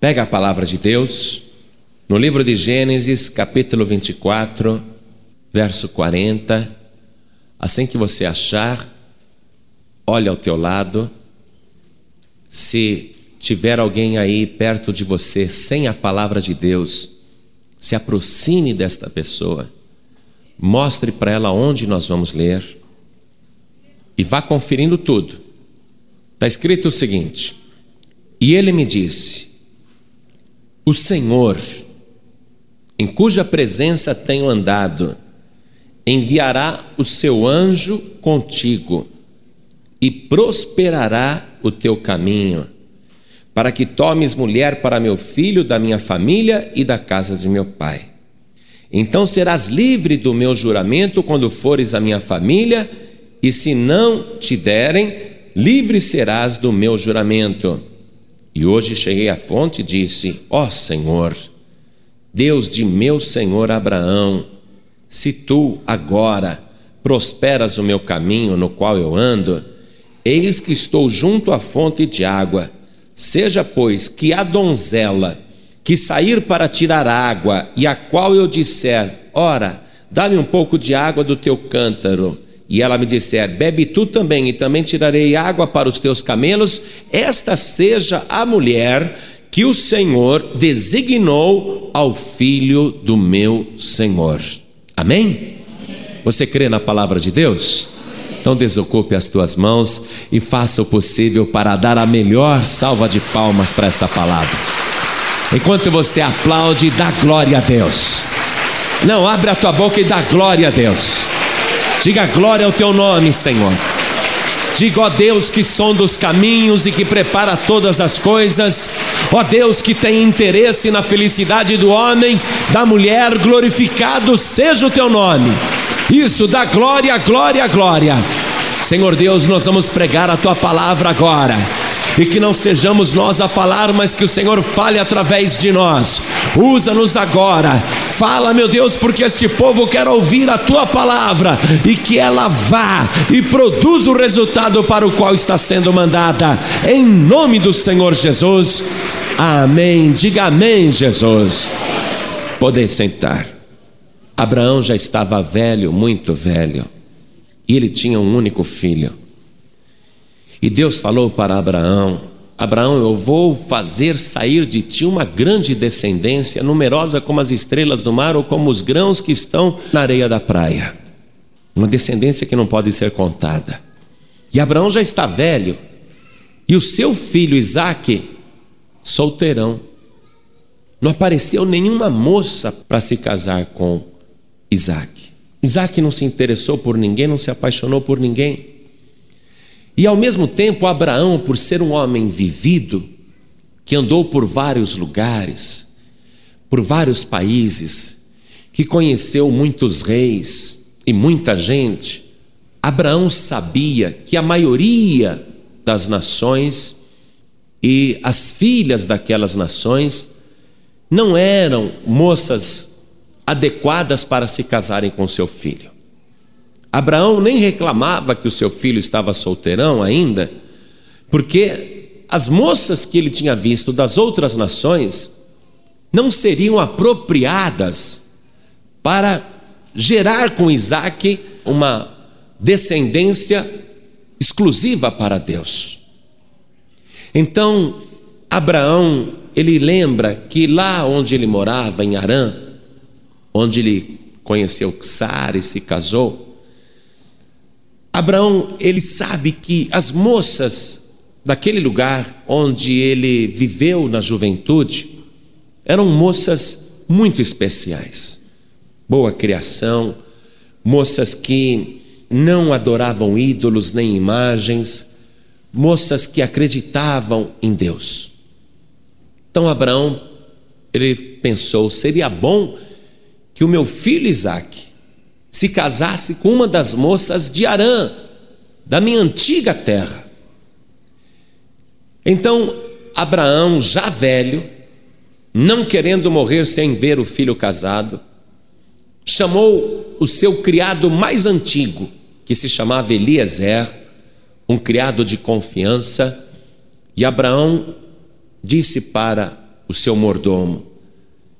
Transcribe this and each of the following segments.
Pega a palavra de Deus, no livro de Gênesis, capítulo 24, verso 40. Assim que você achar, olha ao teu lado. Se tiver alguém aí perto de você sem a palavra de Deus, se aproxime desta pessoa, mostre para ela onde nós vamos ler e vá conferindo tudo. Está escrito o seguinte: E ele me disse: O Senhor, em cuja presença tenho andado, enviará o seu anjo contigo e prosperará o teu caminho, para que tomes mulher para meu filho, da minha família e da casa de meu pai. Então serás livre do meu juramento quando fores a minha família, e se não te derem, livre serás do meu juramento. E hoje cheguei à fonte e disse: Ó oh Senhor, Deus de meu senhor Abraão, se tu agora prosperas o meu caminho no qual eu ando, eis que estou junto à fonte de água. Seja, pois, que a donzela que sair para tirar água, e a qual eu disser: Ora, dá-me um pouco de água do teu cântaro, e ela me disser: Bebe tu também, e também tirarei água para os teus camelos, esta seja a mulher que o Senhor designou ao filho do meu Senhor. Amém? Você crê na palavra de Deus? Então desocupe as tuas mãos e faça o possível para dar a melhor salva de palmas para esta palavra. Enquanto você aplaude, dá glória a Deus. Não, abre a tua boca e dá glória a Deus. Diga glória ao teu nome, Senhor. Diga, ó Deus, que sonda os caminhos e que prepara todas as coisas, ó Deus, que tem interesse na felicidade do homem, da mulher, glorificado seja o teu nome. Isso, dá glória, glória, glória. Senhor Deus, nós vamos pregar a tua palavra agora e que não sejamos nós a falar, mas que o Senhor fale através de nós. Usa-nos agora, fala, meu Deus, porque este povo quer ouvir a tua palavra e que ela vá e produza o resultado para o qual está sendo mandada, em nome do Senhor Jesus. Amém. Diga amém, Jesus. Podem sentar. Abraão já estava velho, muito velho, e ele tinha um único filho. E Deus falou para Abraão: Abraão, eu vou fazer sair de ti uma grande descendência, numerosa como as estrelas do mar ou como os grãos que estão na areia da praia. Uma descendência que não pode ser contada. E Abraão já está velho, e o seu filho Isaque, solteirão. Não apareceu nenhuma moça para se casar com Isaque. Isaac não se interessou por ninguém, não se apaixonou por ninguém. E ao mesmo tempo, Abraão, por ser um homem vivido, que andou por vários lugares, por vários países, que conheceu muitos reis e muita gente, Abraão sabia que a maioria das nações e as filhas daquelas nações não eram moças adequadas para se casarem com seu filho. Abraão nem reclamava que o seu filho estava solteirão ainda, porque as moças que ele tinha visto das outras nações não seriam apropriadas para gerar com Isaac uma descendência exclusiva para Deus. Então, Abraão, ele lembra que lá onde ele morava, em Arã, onde ele conheceu Sara e se casou, Abraão, ele sabe que as moças daquele lugar onde ele viveu na juventude eram moças muito especiais. Boa criação, moças que não adoravam ídolos nem imagens, moças que acreditavam em Deus. Então Abraão, ele pensou, seria bom que o meu filho Isaque se casasse com uma das moças de Arã, da minha antiga terra. Então, Abraão, já velho, não querendo morrer sem ver o filho casado, chamou o seu criado mais antigo, que se chamava Eliezer, um criado de confiança, e Abraão disse para o seu mordomo: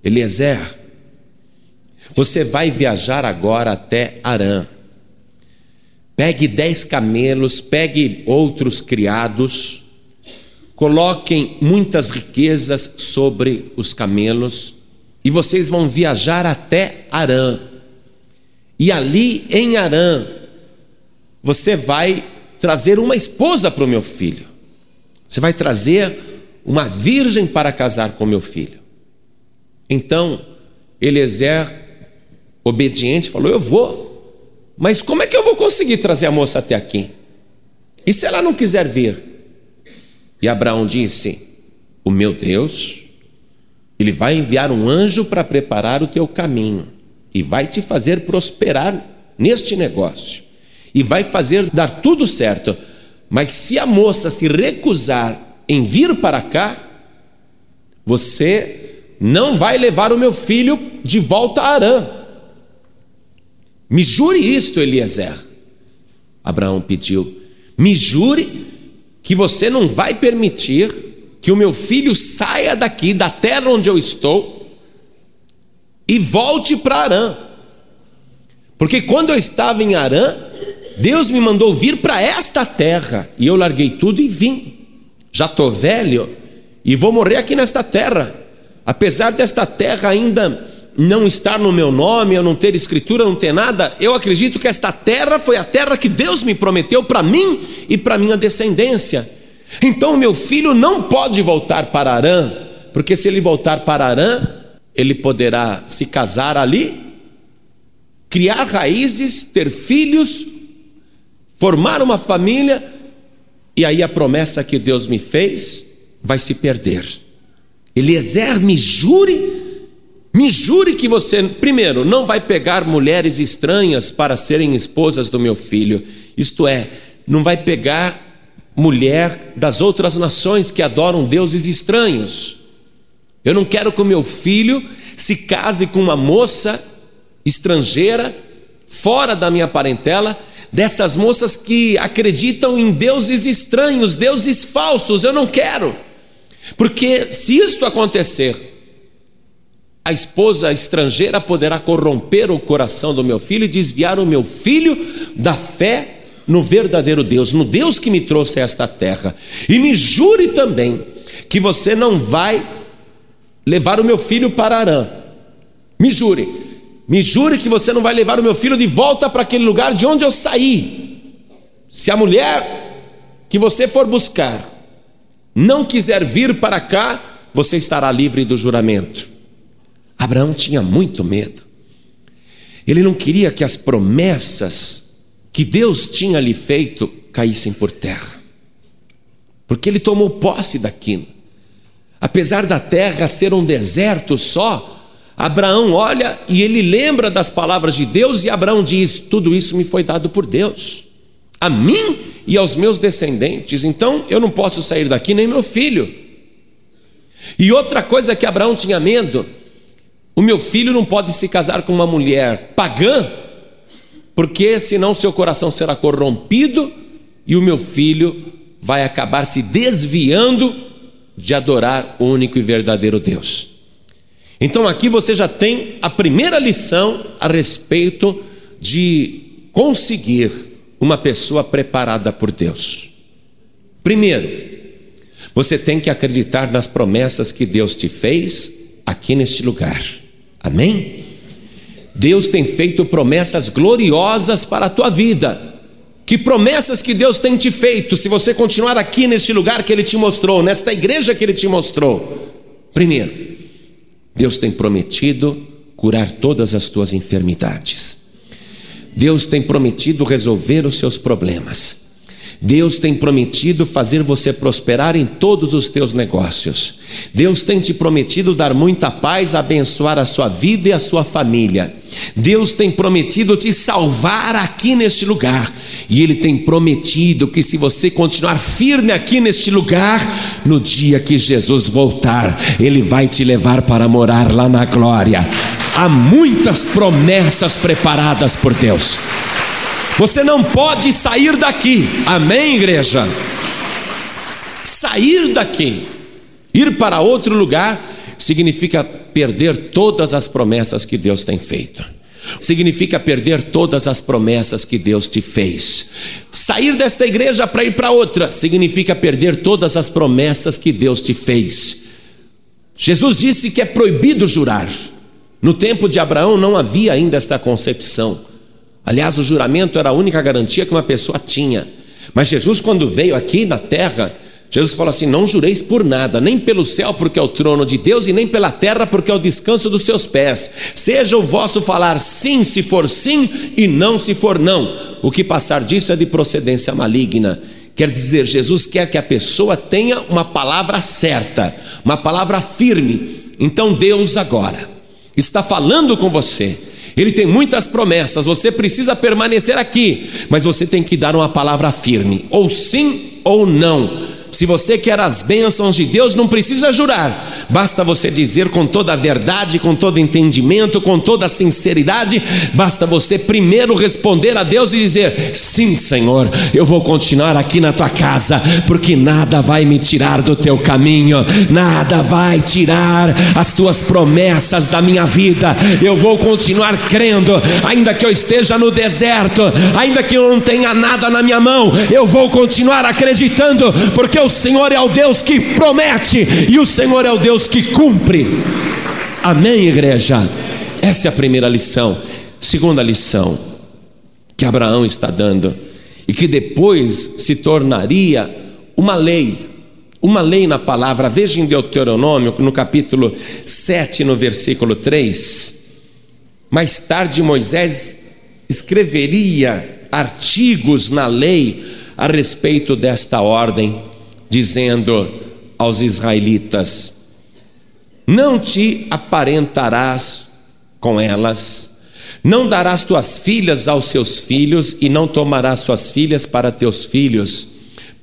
Eliezer, você vai viajar agora até Arã. Pegue dez camelos, pegue outros criados, coloquem muitas riquezas sobre os camelos, e vocês vão viajar até Arã. E ali em Arã, você vai trazer uma esposa para o meu filho. Você vai trazer uma virgem para casar com meu filho. Então, Eliezer, obediente, falou: Eu vou. Mas como é que eu vou conseguir trazer a moça até aqui? E se ela não quiser vir? E Abraão disse: O meu Deus, ele vai enviar um anjo para preparar o teu caminho e vai te fazer prosperar neste negócio e vai fazer dar tudo certo. Mas se a moça se recusar em vir para cá, você não vai levar o meu filho de volta a Arã. Me jure isto, Eliezer. Abraão pediu: Me jure que você não vai permitir que o meu filho saia daqui, da terra onde eu estou, e volte para Arã. Porque quando eu estava em Arã, Deus me mandou vir para esta terra e eu larguei tudo e vim. Já estou velho e vou morrer aqui nesta terra. Apesar desta terra ainda não estar no meu nome, eu não ter escritura, não ter nada, eu acredito que esta terra foi a terra que Deus me prometeu para mim e para minha descendência. Então meu filho não pode voltar para Arã, porque se ele voltar para Arã, ele poderá se casar ali, criar raízes, ter filhos, formar uma família, e aí a promessa que Deus me fez vai se perder. Eliezer, me jure, me jure que você, primeiro, não vai pegar mulheres estranhas para serem esposas do meu filho, isto é, não vai pegar mulher das outras nações que adoram deuses estranhos. Eu não quero que o meu filho se case com uma moça estrangeira, fora da minha parentela, dessas moças que acreditam em deuses estranhos, deuses falsos. Eu não quero, porque se isto acontecer, a esposa estrangeira poderá corromper o coração do meu filho e desviar o meu filho da fé no verdadeiro Deus, no Deus que me trouxe a esta terra. E me jure também que você não vai levar o meu filho para Arã. Me jure me jure que você não vai levar o meu filho de volta para aquele lugar de onde eu saí. Se a mulher que você for buscar não quiser vir para cá, você estará livre do juramento. Abraão tinha muito medo. Ele não queria que as promessas que Deus tinha lhe feito caíssem por terra. Porque ele tomou posse daquilo. Apesar da terra ser um deserto só, Abraão olha e ele lembra das palavras de Deus, e Abraão diz: Tudo isso me foi dado por Deus, a mim e aos meus descendentes, então eu não posso sair daqui nem meu filho. E outra coisa que Abraão tinha medo: o meu filho não pode se casar com uma mulher pagã, porque senão seu coração será corrompido e o meu filho vai acabar se desviando de adorar o único e verdadeiro Deus. Então aqui você já tem a primeira lição a respeito de conseguir uma pessoa preparada por Deus. Primeiro, você tem que acreditar nas promessas que Deus te fez aqui neste lugar. Amém? Deus tem feito promessas gloriosas para a tua vida. Que promessas que Deus tem te feito se você continuar aqui neste lugar que Ele te mostrou, nesta igreja que Ele te mostrou? Primeiro, Deus tem prometido curar todas as tuas enfermidades. Deus tem prometido resolver os seus problemas. Deus tem prometido fazer você prosperar em todos os teus negócios. Deus tem te prometido dar muita paz, abençoar a sua vida e a sua família. Deus tem prometido te salvar aqui neste lugar. E Ele tem prometido que se você continuar firme aqui neste lugar, no dia que Jesus voltar, Ele vai te levar para morar lá na glória. Há muitas promessas preparadas por Deus. Você não pode sair daqui, amém, igreja? Sair daqui, ir para outro lugar significa perder todas as promessas que Deus tem feito. Significa perder todas as promessas que Deus te fez. Sair desta igreja para ir para outra significa perder todas as promessas que Deus te fez. Jesus disse que é proibido jurar. No tempo de Abraão não havia ainda esta concepção. Aliás, o juramento era a única garantia que uma pessoa tinha. Mas Jesus, quando veio aqui na terra, Jesus falou assim: Não jureis por nada, nem pelo céu, porque é o trono de Deus, e nem pela terra, porque é o descanso dos seus pés. Seja o vosso falar sim, se for sim, e não, se for não. O que passar disso é de procedência maligna. Quer dizer, Jesus quer que a pessoa tenha uma palavra certa, uma palavra firme. Então, Deus agora está falando com você. Ele tem muitas promessas, você precisa permanecer aqui, mas você tem que dar uma palavra firme, ou sim ou não. Se você quer as bênçãos de Deus, não precisa jurar, basta você dizer com toda a verdade, com todo entendimento, com toda a sinceridade, basta você primeiro responder a Deus e dizer: Sim, Senhor, eu vou continuar aqui na tua casa, porque nada vai me tirar do teu caminho, nada vai tirar as tuas promessas da minha vida, eu vou continuar crendo, ainda que eu esteja no deserto, ainda que eu não tenha nada na minha mão, eu vou continuar acreditando, porque o Senhor é o Deus que promete e o Senhor é o Deus que cumpre. Amém, igreja? Essa é a primeira lição. Segunda lição que Abraão está dando e que depois se tornaria uma lei. Uma lei na palavra, veja em Deuteronômio, no capítulo 7, no versículo 3. Mais tarde, Moisés escreveria artigos na lei a respeito desta ordem dizendo aos israelitas: Não te aparentarás com elas, não darás tuas filhas aos seus filhos, e não tomarás tuas filhas para teus filhos,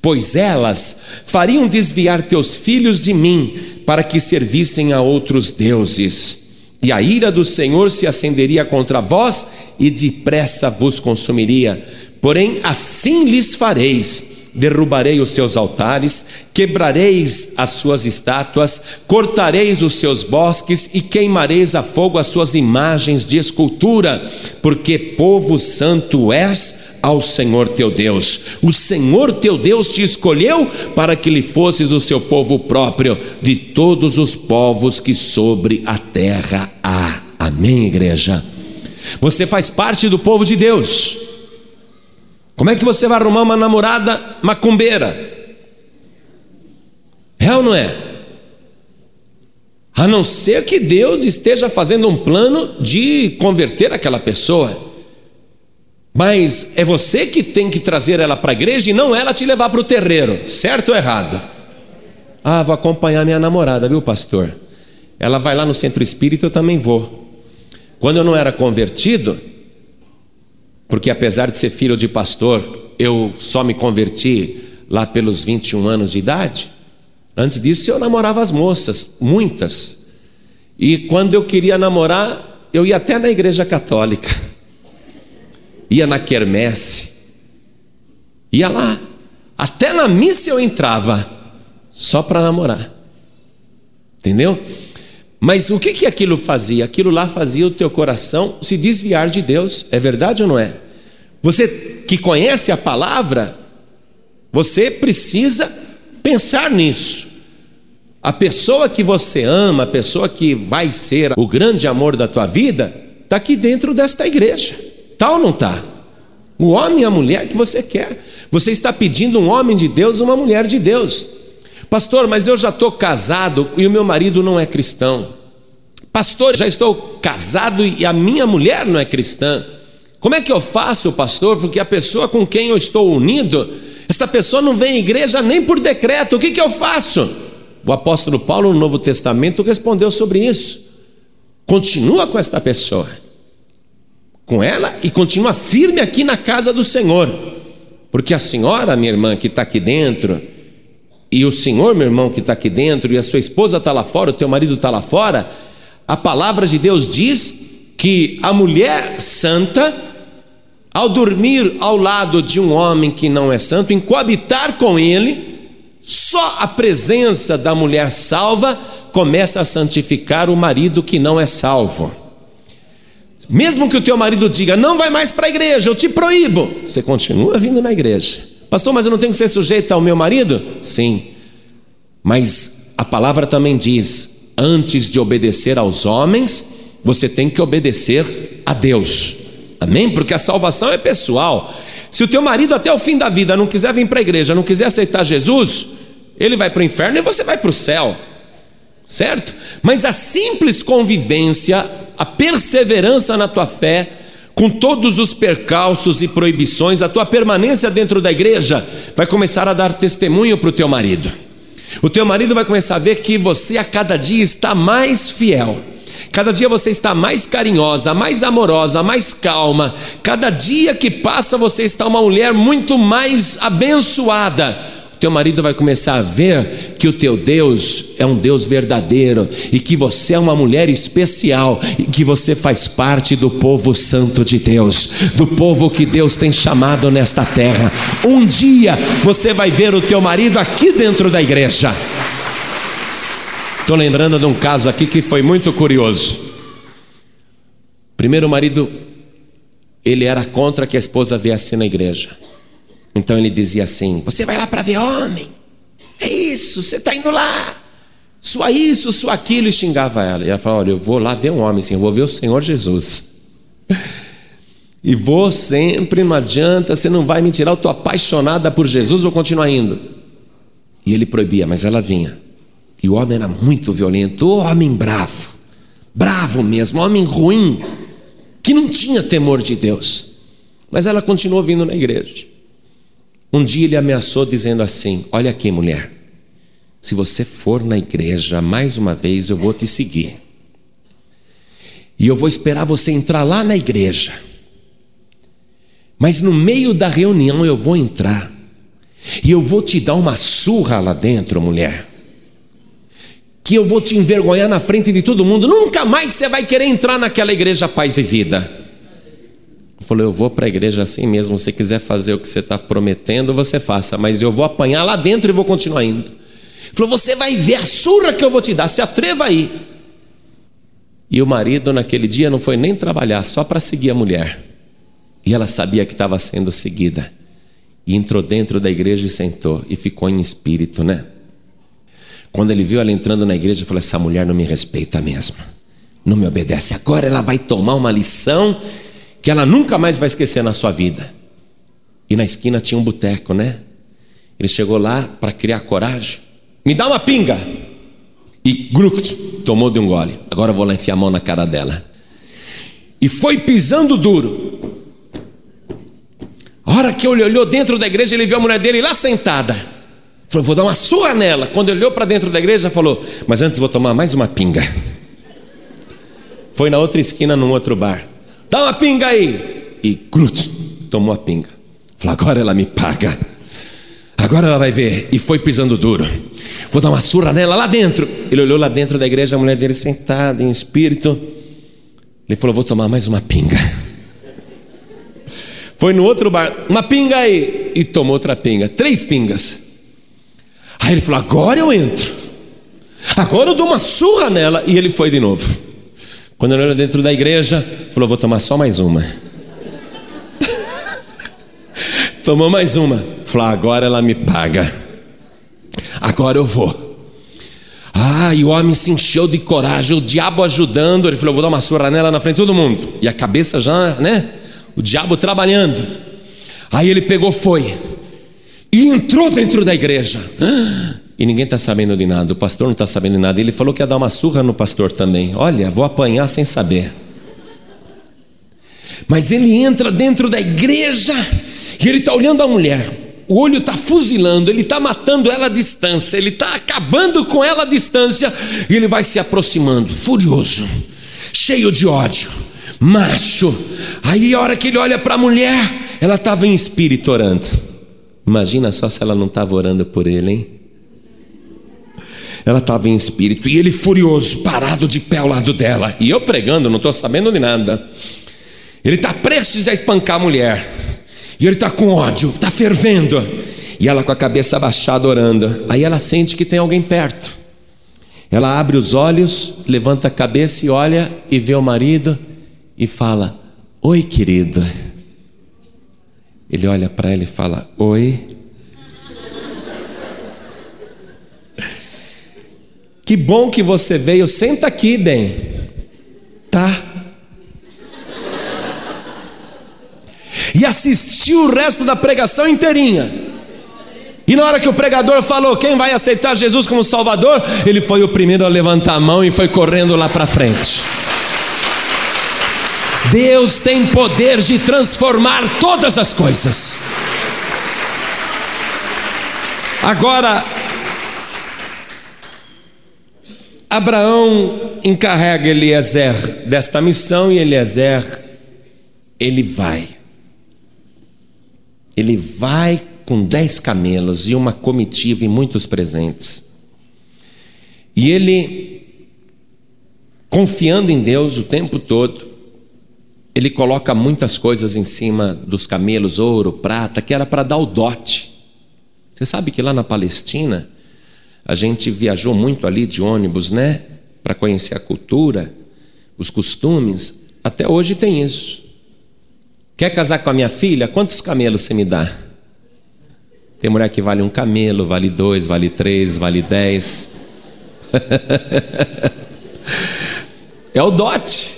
pois elas fariam desviar teus filhos de mim, para que servissem a outros deuses. E a ira do Senhor se acenderia contra vós, e depressa vos consumiria. Porém, assim lhes fareis derrubarei os seus altares, quebrareis as suas estátuas, cortareis os seus bosques e queimareis a fogo as suas imagens de escultura, porque povo santo és ao Senhor teu Deus. O Senhor teu Deus te escolheu para que lhe fosses o seu povo próprio de todos os povos que sobre a terra há. Amém, igreja. Você faz parte do povo de Deus. Como é que você vai arrumar uma namorada macumbeira? É ou não é? A não ser que Deus esteja fazendo um plano de converter aquela pessoa. Mas é você que tem que trazer ela para a igreja e não ela te levar para o terreiro, certo ou errado? Ah, vou acompanhar minha namorada, viu, pastor? Ela vai lá no centro espírita, eu também vou. Quando eu não era convertido, porque apesar de ser filho de pastor, eu só me converti lá pelos 21 anos de idade. Antes disso eu namorava as moças, muitas. E quando eu queria namorar, eu ia até na igreja católica. Ia na quermesse. Ia lá. Até na missa eu entrava só para namorar. Entendeu? Mas o que, que aquilo fazia? Aquilo lá fazia o teu coração se desviar de Deus, é verdade ou não é? Você que conhece a palavra, você precisa pensar nisso. A pessoa que você ama, a pessoa que vai ser o grande amor da tua vida, está aqui dentro desta igreja. Está ou não está? O homem e a mulher que você quer. Você está pedindo um homem de Deus, uma mulher de Deus. Pastor, mas eu já estou casado e o meu marido não é cristão. Pastor, já estou casado e a minha mulher não é cristã. Como é que eu faço, pastor? Porque a pessoa com quem eu estou unido, esta pessoa não vem à igreja nem por decreto. O que, que eu faço? O apóstolo Paulo, no Novo Testamento, respondeu sobre isso. Continua com esta pessoa, com ela e continua firme aqui na casa do Senhor. Porque a senhora, minha irmã, que está aqui dentro, e o senhor, meu irmão, que está aqui dentro, e a sua esposa está lá fora, o teu marido está lá fora, a palavra de Deus diz que a mulher santa, ao dormir ao lado de um homem que não é santo, em coabitar com ele, só a presença da mulher salva começa a santificar o marido que não é salvo. Mesmo que o teu marido diga, não vai mais para a igreja, eu te proíbo, você continua vindo na igreja. Pastor, mas eu não tenho que ser sujeito ao meu marido? Sim, mas a palavra também diz: antes de obedecer aos homens, você tem que obedecer a Deus. Amém? Porque a salvação é pessoal. Se o teu marido até o fim da vida não quiser vir para a igreja, não quiser aceitar Jesus, ele vai para o inferno e você vai para o céu. Certo? Mas a simples convivência, a perseverança na tua fé, com todos os percalços e proibições, a tua permanência dentro da igreja vai começar a dar testemunho para o teu marido. O teu marido vai começar a ver que você a cada dia está mais fiel. Cada dia você está mais carinhosa, mais amorosa, mais calma. Cada dia que passa você está uma mulher muito mais abençoada teu marido vai começar a ver que o teu Deus é um Deus verdadeiro e que você é uma mulher especial e que você faz parte do povo santo de Deus, do povo que Deus tem chamado nesta terra. Um dia você vai ver o teu marido aqui dentro da igreja. Estou lembrando de um caso aqui que foi muito curioso. Primeiro marido, ele era contra que a esposa viesse na igreja. Então ele dizia assim: Você vai lá para ver homem? É isso, você está indo lá. Sua isso, sua aquilo, e xingava ela. E ela falou: Olha, eu vou lá ver um homem, sim, eu vou ver o Senhor Jesus. E vou sempre, não adianta, você não vai me tirar, eu estou apaixonada por Jesus, vou continuar indo. E ele proibia, mas ela vinha. E o homem era muito violento, o homem bravo, bravo mesmo, homem ruim, que não tinha temor de Deus. Mas ela continuou vindo na igreja. Um dia ele ameaçou dizendo assim: Olha aqui, mulher, se você for na igreja mais uma vez, eu vou te seguir. E eu vou esperar você entrar lá na igreja. Mas no meio da reunião eu vou entrar. E eu vou te dar uma surra lá dentro, mulher. Que eu vou te envergonhar na frente de todo mundo. Nunca mais você vai querer entrar naquela igreja paz e vida falou: Eu vou para a igreja assim mesmo. Se quiser fazer o que você está prometendo, você faça. Mas eu vou apanhar lá dentro e vou continuar indo. Ele falou: Você vai ver a surra que eu vou te dar. Se atreva aí. E o marido, naquele dia, não foi nem trabalhar, só para seguir a mulher. E ela sabia que estava sendo seguida. E entrou dentro da igreja e sentou. E ficou em espírito, né? Quando ele viu ela entrando na igreja, falou: Essa mulher não me respeita mesmo. Não me obedece. Agora ela vai tomar uma lição que ela nunca mais vai esquecer na sua vida. E na esquina tinha um boteco, né? Ele chegou lá para criar coragem. Me dá uma pinga! E gruc, tomou de um gole. Agora vou lá enfiar a mão na cara dela. E foi pisando duro. A hora que ele olhou dentro da igreja, ele viu a mulher dele lá sentada. Falou, vou dar uma surra nela. Quando ele olhou para dentro da igreja, falou, mas antes vou tomar mais uma pinga. Foi na outra esquina, num outro bar. Dá uma pinga aí. E cruz, tomou a pinga. Falou, agora ela me paga. Agora ela vai ver. E foi pisando duro. Vou dar uma surra nela lá dentro. Ele olhou lá dentro da igreja, a mulher dele sentada em espírito. Ele falou: Vou tomar mais uma pinga. Foi no outro bar, uma pinga aí. E tomou outra pinga. Três pingas. Aí ele falou: Agora eu entro. Agora eu dou uma surra nela. E ele foi de novo. Quando ele olhou dentro da igreja, falou: Vou tomar só mais uma. Tomou mais uma. Falou: Agora ela me paga. Agora eu vou. Ah, e o homem se encheu de coragem, o diabo ajudando. Ele falou: Vou dar uma surra nela na frente de todo mundo. E a cabeça já, né? O diabo trabalhando. Aí ele pegou, foi. E entrou dentro da igreja. Ah, e ninguém está sabendo de nada, o pastor não está sabendo de nada. Ele falou que ia dar uma surra no pastor também. Olha, vou apanhar sem saber. Mas ele entra dentro da igreja e ele está olhando a mulher. O olho está fuzilando, ele está matando ela à distância, ele está acabando com ela à distância e ele vai se aproximando, furioso, cheio de ódio, macho. Aí a hora que ele olha para a mulher, ela estava em espírito orando. Imagina só se ela não estava orando por ele, hein? Ela estava em espírito, e ele furioso, parado de pé ao lado dela, e eu pregando, não estou sabendo de nada. Ele está prestes a espancar a mulher, e ele está com ódio, está fervendo, e ela com a cabeça abaixada orando. Aí ela sente que tem alguém perto. Ela abre os olhos, levanta a cabeça e olha e vê o marido e fala: Oi, querido. Ele olha para ela e fala: Oi. Que bom que você veio. Senta aqui, bem. Tá. E assistiu o resto da pregação inteirinha. E na hora que o pregador falou quem vai aceitar Jesus como Salvador, ele foi o primeiro a levantar a mão e foi correndo lá para frente. Deus tem poder de transformar todas as coisas. Agora, Abraão encarrega Eliezer desta missão e Eliezer, ele vai. Ele vai com dez camelos e uma comitiva e muitos presentes. E ele, confiando em Deus o tempo todo, ele coloca muitas coisas em cima dos camelos, ouro, prata, que era para dar o dote. Você sabe que lá na Palestina, a gente viajou muito ali de ônibus, né? Para conhecer a cultura, os costumes. Até hoje tem isso. Quer casar com a minha filha? Quantos camelos você me dá? Tem mulher que vale um camelo, vale dois, vale três, vale dez. é o dote.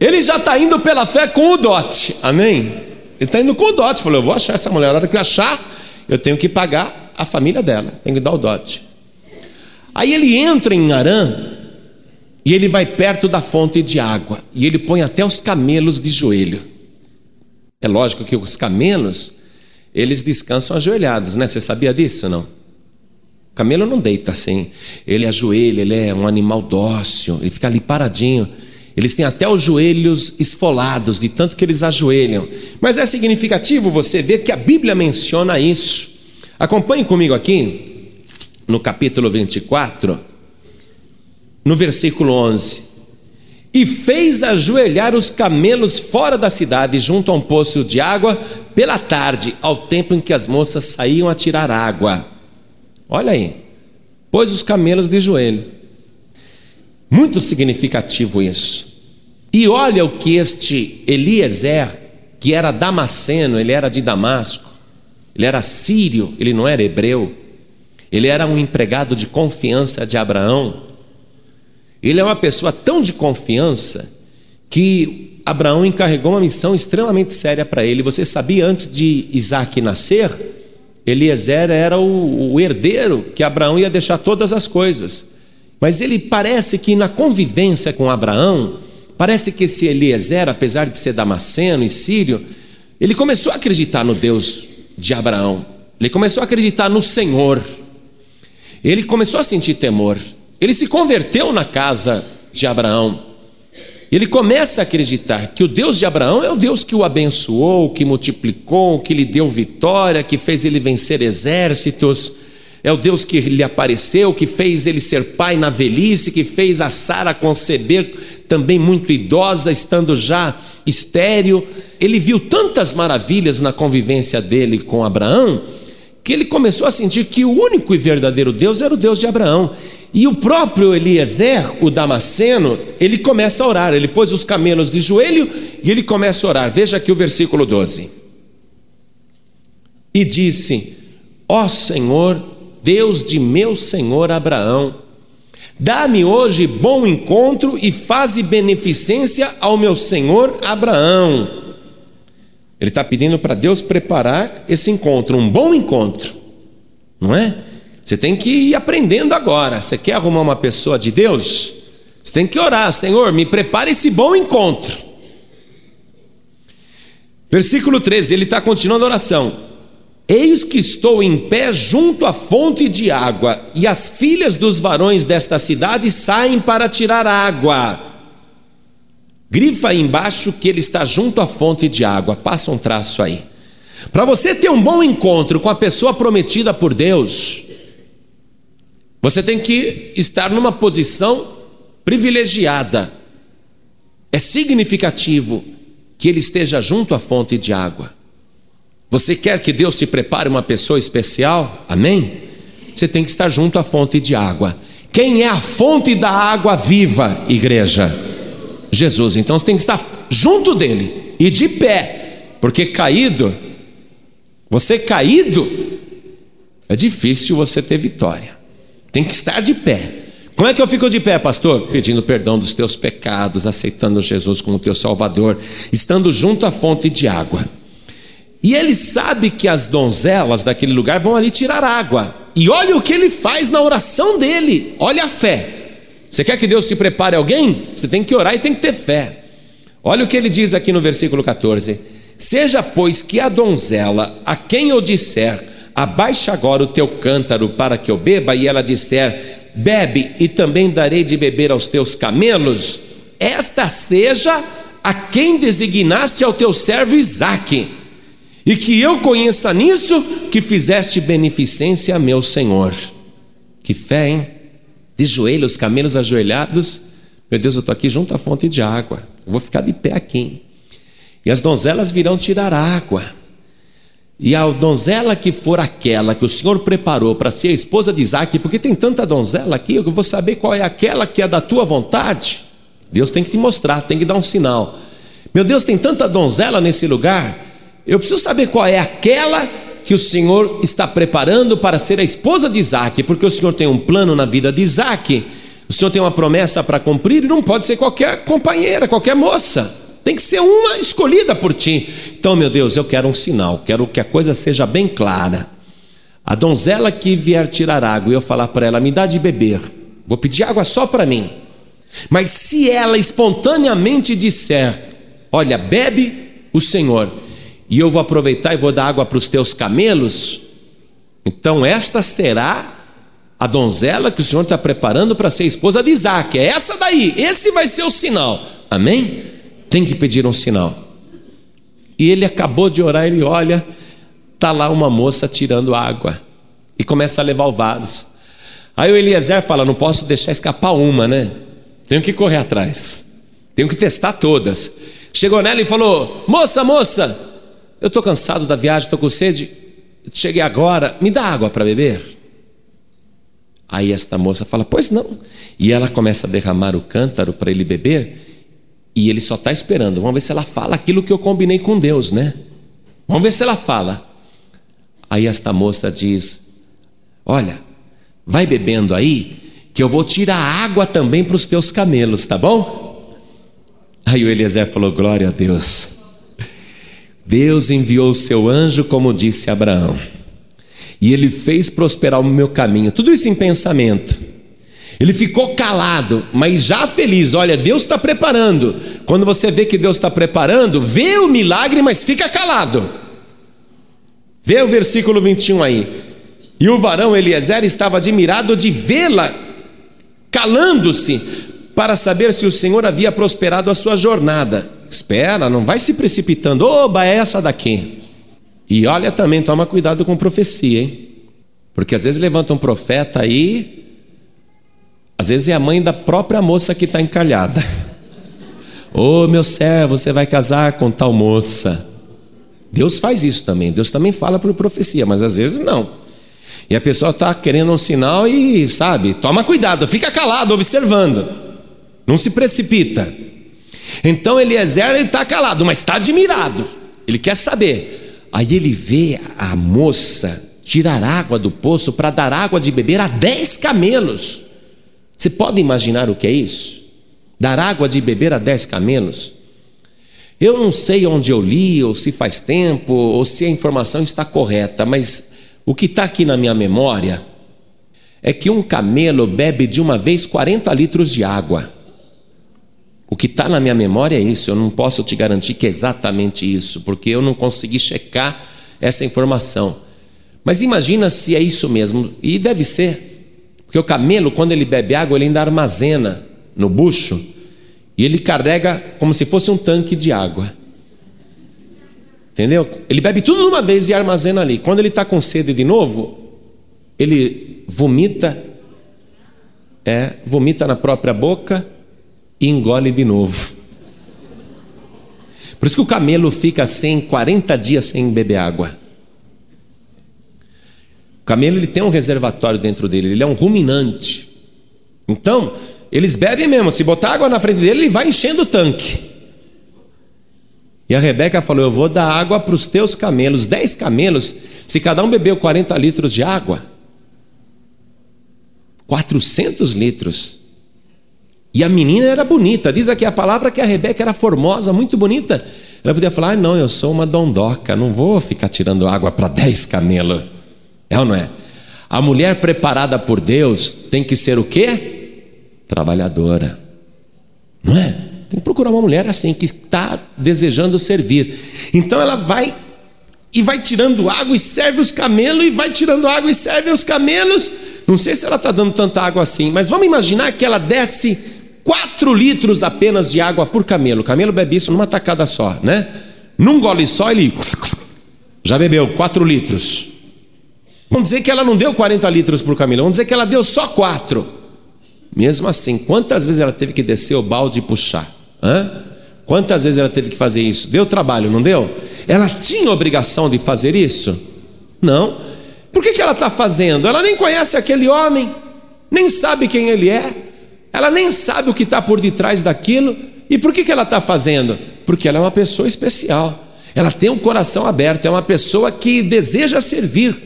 Ele já está indo pela fé com o dote. Amém? Ele está indo com o dote. Falou: Eu vou achar essa mulher. A hora que eu achar, eu tenho que pagar a família dela. Tenho que dar o dote. Aí ele entra em Arã e ele vai perto da fonte de água. E ele põe até os camelos de joelho. É lógico que os camelos eles descansam ajoelhados, né? Você sabia disso, não? O camelo não deita assim. Ele ajoelha, ele é um animal dócil, ele fica ali paradinho. Eles têm até os joelhos esfolados, de tanto que eles ajoelham. Mas é significativo você ver que a Bíblia menciona isso. Acompanhe comigo aqui, no capítulo 24, no versículo 11 e fez ajoelhar os camelos fora da cidade, junto a um poço de água, pela tarde, ao tempo em que as moças saíam a tirar água. Olha aí, pôs os camelos de joelho. Muito significativo isso. E olha o que este Eliezer, que era damasceno, ele era de Damasco, ele era sírio, ele não era hebreu, ele era um empregado de confiança de Abraão ele é uma pessoa tão de confiança que Abraão encarregou uma missão extremamente séria para ele. Você sabia antes de Isaac nascer, Eliezer era o, o herdeiro que Abraão ia deixar todas as coisas. Mas ele parece que na convivência com Abraão, parece que esse Eliezer, apesar de ser damasceno e sírio, ele começou a acreditar no Deus de Abraão. Ele começou a acreditar no Senhor. Ele começou a sentir temor. Ele se converteu na casa de Abraão. Ele começa a acreditar que o Deus de Abraão é o Deus que o abençoou, que multiplicou, que lhe deu vitória, que fez ele vencer exércitos. É o Deus que lhe apareceu, que fez ele ser pai na velhice, que fez a Sara conceber também muito idosa, estando já estéril. Ele viu tantas maravilhas na convivência dele com Abraão, que ele começou a sentir que o único e verdadeiro Deus era o Deus de Abraão. E o próprio Eliezer, o Damasceno, ele começa a orar. Ele pôs os camelos de joelho e ele começa a orar. Veja aqui o versículo 12. E disse: Ó Senhor, Deus de meu senhor Abraão, dá-me hoje bom encontro e faze beneficência ao meu senhor Abraão. Ele está pedindo para Deus preparar esse encontro, um bom encontro, não é? Você tem que ir aprendendo agora. Você quer arrumar uma pessoa de Deus? Você tem que orar, Senhor, me prepare esse bom encontro. Versículo 13, ele está continuando a oração. Eis que estou em pé junto à fonte de água, e as filhas dos varões desta cidade saem para tirar água. Grifa aí embaixo que ele está junto à fonte de água. Passa um traço aí. Para você ter um bom encontro com a pessoa prometida por Deus, você tem que estar numa posição privilegiada. É significativo que ele esteja junto à fonte de água. Você quer que Deus te prepare uma pessoa especial? Amém? Você tem que estar junto à fonte de água. Quem é a fonte da água viva, igreja? Jesus. Então você tem que estar junto dele e de pé, porque caído, você caído, é difícil você ter vitória. Tem que estar de pé. Como é que eu fico de pé, pastor? Pedindo perdão dos teus pecados, aceitando Jesus como teu Salvador, estando junto à fonte de água. E ele sabe que as donzelas daquele lugar vão ali tirar água. E olha o que ele faz na oração dele. Olha a fé. Você quer que Deus te prepare alguém? Você tem que orar e tem que ter fé. Olha o que ele diz aqui no versículo 14: Seja, pois, que a donzela, a quem eu disser, abaixa agora o teu cântaro para que eu beba, e ela disser, bebe e também darei de beber aos teus camelos, esta seja a quem designaste ao teu servo Isaque, e que eu conheça nisso que fizeste beneficência a meu Senhor. Que fé, hein? De joelhos, camelos ajoelhados. Meu Deus, eu estou aqui junto à fonte de água. Eu vou ficar de pé aqui. E as donzelas virão tirar água. E a donzela que for aquela que o Senhor preparou para ser a esposa de Isaac, porque tem tanta donzela aqui, eu vou saber qual é aquela que é da tua vontade. Deus tem que te mostrar, tem que dar um sinal. Meu Deus, tem tanta donzela nesse lugar, eu preciso saber qual é aquela que o Senhor está preparando para ser a esposa de Isaac, porque o Senhor tem um plano na vida de Isaac, o Senhor tem uma promessa para cumprir e não pode ser qualquer companheira, qualquer moça. Tem que ser uma escolhida por ti. Então, meu Deus, eu quero um sinal, quero que a coisa seja bem clara. A donzela que vier tirar água, e eu falar para ela, me dá de beber. Vou pedir água só para mim. Mas se ela espontaneamente disser, olha, bebe o Senhor, e eu vou aproveitar e vou dar água para os teus camelos, então esta será a donzela que o Senhor está preparando para ser esposa de Isaac. É essa daí, esse vai ser o sinal. Amém? tem que pedir um sinal. E ele acabou de orar, ele olha, tá lá uma moça tirando água e começa a levar o vaso. Aí o Eliezer fala: Não posso deixar escapar uma, né? Tenho que correr atrás, tenho que testar todas. Chegou nela e falou: Moça, moça, eu estou cansado da viagem, estou com sede, cheguei agora, me dá água para beber. Aí esta moça fala: Pois não. E ela começa a derramar o cântaro para ele beber. E ele só está esperando. Vamos ver se ela fala aquilo que eu combinei com Deus, né? Vamos ver se ela fala. Aí esta moça diz: Olha, vai bebendo aí, que eu vou tirar água também para os teus camelos, tá bom? Aí o Eliezer falou: Glória a Deus. Deus enviou o seu anjo, como disse Abraão, e ele fez prosperar o meu caminho. Tudo isso em pensamento. Ele ficou calado, mas já feliz. Olha, Deus está preparando. Quando você vê que Deus está preparando, vê o milagre, mas fica calado. Vê o versículo 21 aí. E o varão Eliezer estava admirado de vê-la, calando-se, para saber se o Senhor havia prosperado a sua jornada. Espera, não vai se precipitando. Oba, é essa daqui. E olha também, toma cuidado com profecia, hein? Porque às vezes levanta um profeta aí às vezes é a mãe da própria moça que está encalhada. Ô oh, meu servo, você vai casar com tal moça. Deus faz isso também. Deus também fala por profecia, mas às vezes não. E a pessoa está querendo um sinal e, sabe, toma cuidado, fica calado, observando. Não se precipita. Então Eliezer está calado, mas está admirado. Ele quer saber. Aí ele vê a moça tirar água do poço para dar água de beber a dez camelos. Você pode imaginar o que é isso? Dar água de beber a dez camelos? Eu não sei onde eu li, ou se faz tempo, ou se a informação está correta, mas o que está aqui na minha memória é que um camelo bebe de uma vez 40 litros de água. O que está na minha memória é isso, eu não posso te garantir que é exatamente isso, porque eu não consegui checar essa informação. Mas imagina se é isso mesmo, e deve ser. Porque o camelo, quando ele bebe água, ele ainda armazena no bucho e ele carrega como se fosse um tanque de água. Entendeu? Ele bebe tudo de uma vez e armazena ali. Quando ele está com sede de novo, ele vomita, é, vomita na própria boca e engole de novo. Por isso que o camelo fica sem 40 dias sem beber água camelo ele tem um reservatório dentro dele, ele é um ruminante. Então, eles bebem mesmo. Se botar água na frente dele, ele vai enchendo o tanque. E a Rebeca falou: Eu vou dar água para os teus camelos, dez camelos. Se cada um bebeu 40 litros de água, 400 litros. E a menina era bonita. Diz aqui a palavra que a Rebeca era formosa, muito bonita. Ela podia falar: ah, Não, eu sou uma dondoca, não vou ficar tirando água para dez camelos. É ou não é? A mulher preparada por Deus tem que ser o quê? Trabalhadora. Não é? Tem que procurar uma mulher assim, que está desejando servir. Então ela vai e vai tirando água e serve os camelos, e vai tirando água e serve os camelos. Não sei se ela está dando tanta água assim, mas vamos imaginar que ela desce 4 litros apenas de água por camelo. O camelo bebe isso numa tacada só, né? Num gole só ele já bebeu 4 litros. Vamos dizer que ela não deu 40 litros por camelo, vamos dizer que ela deu só 4. Mesmo assim, quantas vezes ela teve que descer o balde e puxar? Hã? Quantas vezes ela teve que fazer isso? Deu trabalho, não deu? Ela tinha obrigação de fazer isso? Não. Por que, que ela está fazendo? Ela nem conhece aquele homem, nem sabe quem ele é, ela nem sabe o que está por detrás daquilo. E por que, que ela está fazendo? Porque ela é uma pessoa especial, ela tem um coração aberto, é uma pessoa que deseja servir.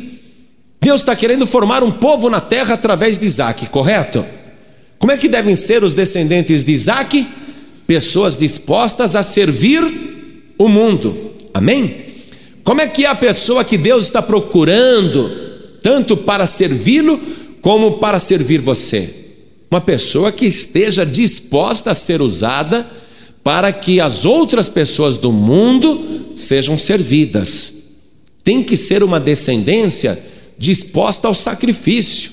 Deus está querendo formar um povo na terra através de Isaac, correto? Como é que devem ser os descendentes de Isaac? Pessoas dispostas a servir o mundo, amém? Como é que é a pessoa que Deus está procurando, tanto para servi-lo, como para servir você? Uma pessoa que esteja disposta a ser usada para que as outras pessoas do mundo sejam servidas. Tem que ser uma descendência disposta ao sacrifício.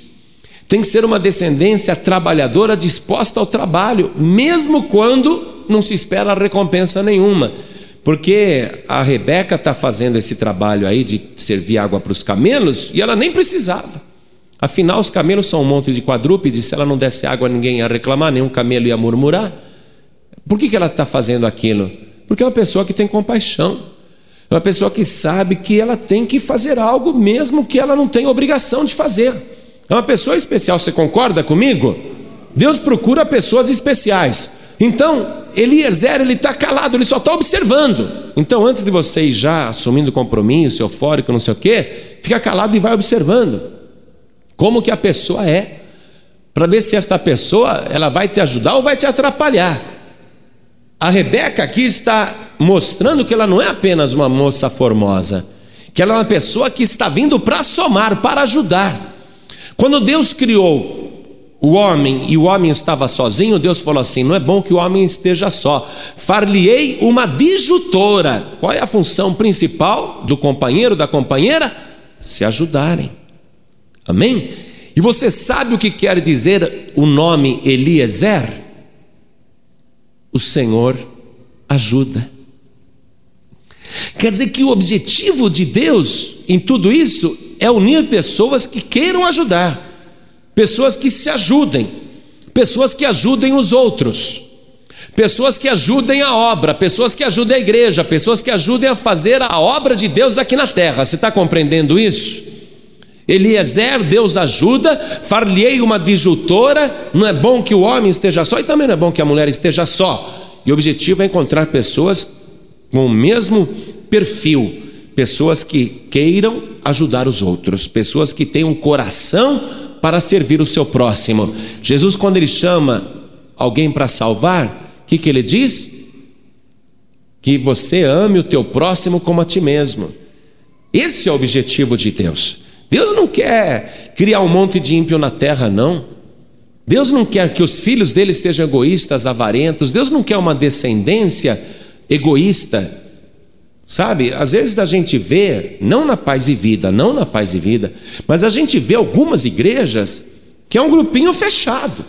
Tem que ser uma descendência trabalhadora disposta ao trabalho, mesmo quando não se espera recompensa nenhuma. Porque a Rebeca está fazendo esse trabalho aí de servir água para os camelos e ela nem precisava. Afinal, os camelos são um monte de quadrúpedes, se ela não desse água, ninguém ia reclamar, nenhum camelo ia murmurar. Por que, que ela está fazendo aquilo? Porque é uma pessoa que tem compaixão, é uma pessoa que sabe que ela tem que fazer algo, mesmo que ela não tenha obrigação de fazer. É uma pessoa especial, você concorda comigo? Deus procura pessoas especiais. Então, Eliezer, ele está calado, ele só está observando. Então, antes de você ir já assumindo compromisso, eufórico, não sei o quê, fica calado e vai observando. Como que a pessoa é. Para ver se esta pessoa, ela vai te ajudar ou vai te atrapalhar. A Rebeca aqui está mostrando que ela não é apenas uma moça formosa, que ela é uma pessoa que está vindo para somar, para ajudar. Quando Deus criou o homem e o homem estava sozinho, Deus falou assim: não é bom que o homem esteja só. Far-lhe-ei uma disjutora. Qual é a função principal do companheiro, da companheira? Se ajudarem. Amém? E você sabe o que quer dizer o nome Eliezer? O Senhor ajuda. Quer dizer que o objetivo de Deus em tudo isso é unir pessoas que queiram ajudar pessoas que se ajudem, pessoas que ajudem os outros, pessoas que ajudem a obra, pessoas que ajudem a igreja, pessoas que ajudem a fazer a obra de Deus aqui na terra. Você está compreendendo isso? Eliezer, Deus ajuda, far-lhe-ei uma disjuntora. Não é bom que o homem esteja só e também não é bom que a mulher esteja só. E o objetivo é encontrar pessoas com o mesmo perfil, pessoas que queiram ajudar os outros, pessoas que tenham um coração para servir o seu próximo. Jesus, quando ele chama alguém para salvar, o que, que ele diz? Que você ame o teu próximo como a ti mesmo. Esse é o objetivo de Deus. Deus não quer criar um monte de ímpio na terra, não. Deus não quer que os filhos dele sejam egoístas, avarentos. Deus não quer uma descendência egoísta, Sabe, às vezes a gente vê, não na paz e vida, não na paz e vida, mas a gente vê algumas igrejas que é um grupinho fechado.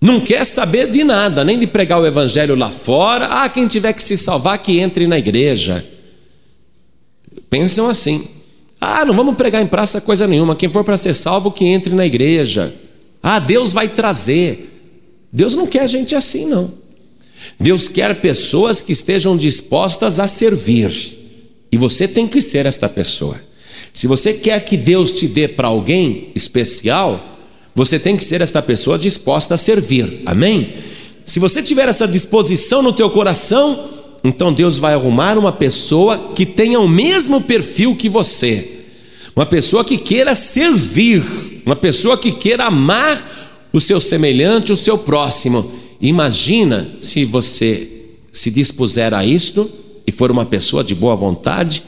Não quer saber de nada, nem de pregar o evangelho lá fora. Ah, quem tiver que se salvar, que entre na igreja. Pensam assim. Ah, não vamos pregar em praça coisa nenhuma. Quem for para ser salvo, que entre na igreja. Ah, Deus vai trazer. Deus não quer gente assim, não. Deus quer pessoas que estejam dispostas a servir. E você tem que ser esta pessoa. Se você quer que Deus te dê para alguém especial, você tem que ser esta pessoa disposta a servir. Amém? Se você tiver essa disposição no teu coração, então Deus vai arrumar uma pessoa que tenha o mesmo perfil que você. Uma pessoa que queira servir, uma pessoa que queira amar o seu semelhante, o seu próximo. Imagina se você se dispuser a isto e for uma pessoa de boa vontade,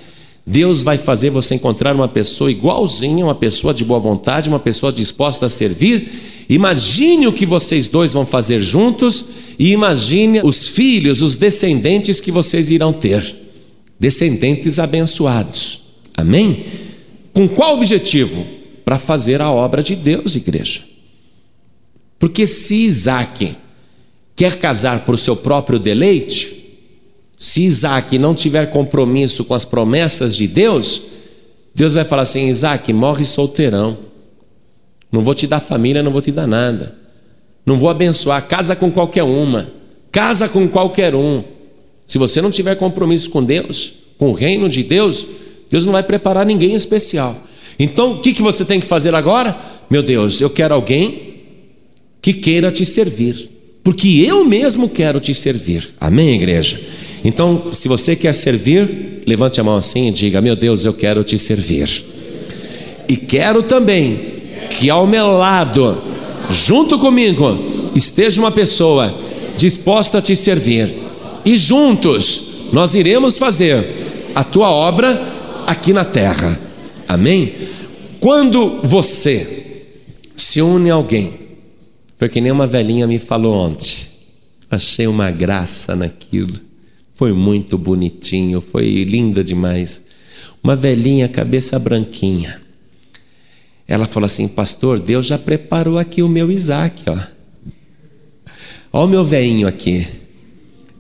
Deus vai fazer você encontrar uma pessoa igualzinha, uma pessoa de boa vontade, uma pessoa disposta a servir. Imagine o que vocês dois vão fazer juntos e imagine os filhos, os descendentes que vocês irão ter. Descendentes abençoados. Amém? Com qual objetivo? Para fazer a obra de Deus, igreja. Porque se Isaac quer casar por seu próprio deleite, se Isaac não tiver compromisso com as promessas de Deus, Deus vai falar assim: Isaac, morre solteirão. Não vou te dar família, não vou te dar nada. Não vou abençoar. Casa com qualquer uma. Casa com qualquer um. Se você não tiver compromisso com Deus, com o reino de Deus, Deus não vai preparar ninguém especial. Então, o que, que você tem que fazer agora? Meu Deus, eu quero alguém que queira te servir. Porque eu mesmo quero te servir. Amém, igreja? Então, se você quer servir, levante a mão assim e diga: Meu Deus, eu quero te servir. E quero também que ao meu lado, junto comigo, esteja uma pessoa disposta a te servir. E juntos nós iremos fazer a tua obra aqui na terra. Amém? Quando você se une a alguém, foi que nem uma velhinha me falou ontem. Achei uma graça naquilo. Foi muito bonitinho, foi linda demais. Uma velhinha, cabeça branquinha. Ela falou assim: Pastor, Deus já preparou aqui o meu Isaac, ó. Olha o meu veinho aqui.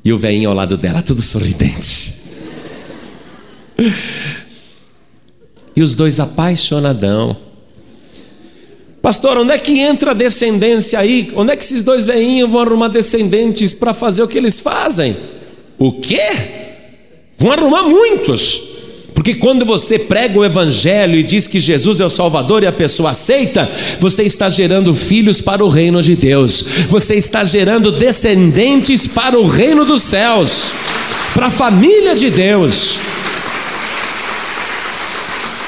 E o veinho ao lado dela, tudo sorridente. E os dois apaixonadão. Pastor, onde é que entra a descendência aí? Onde é que esses dois veinhos vão arrumar descendentes para fazer o que eles fazem? O quê? Vão arrumar muitos. Porque quando você prega o Evangelho e diz que Jesus é o Salvador e a pessoa aceita, você está gerando filhos para o reino de Deus, você está gerando descendentes para o reino dos céus, para a família de Deus.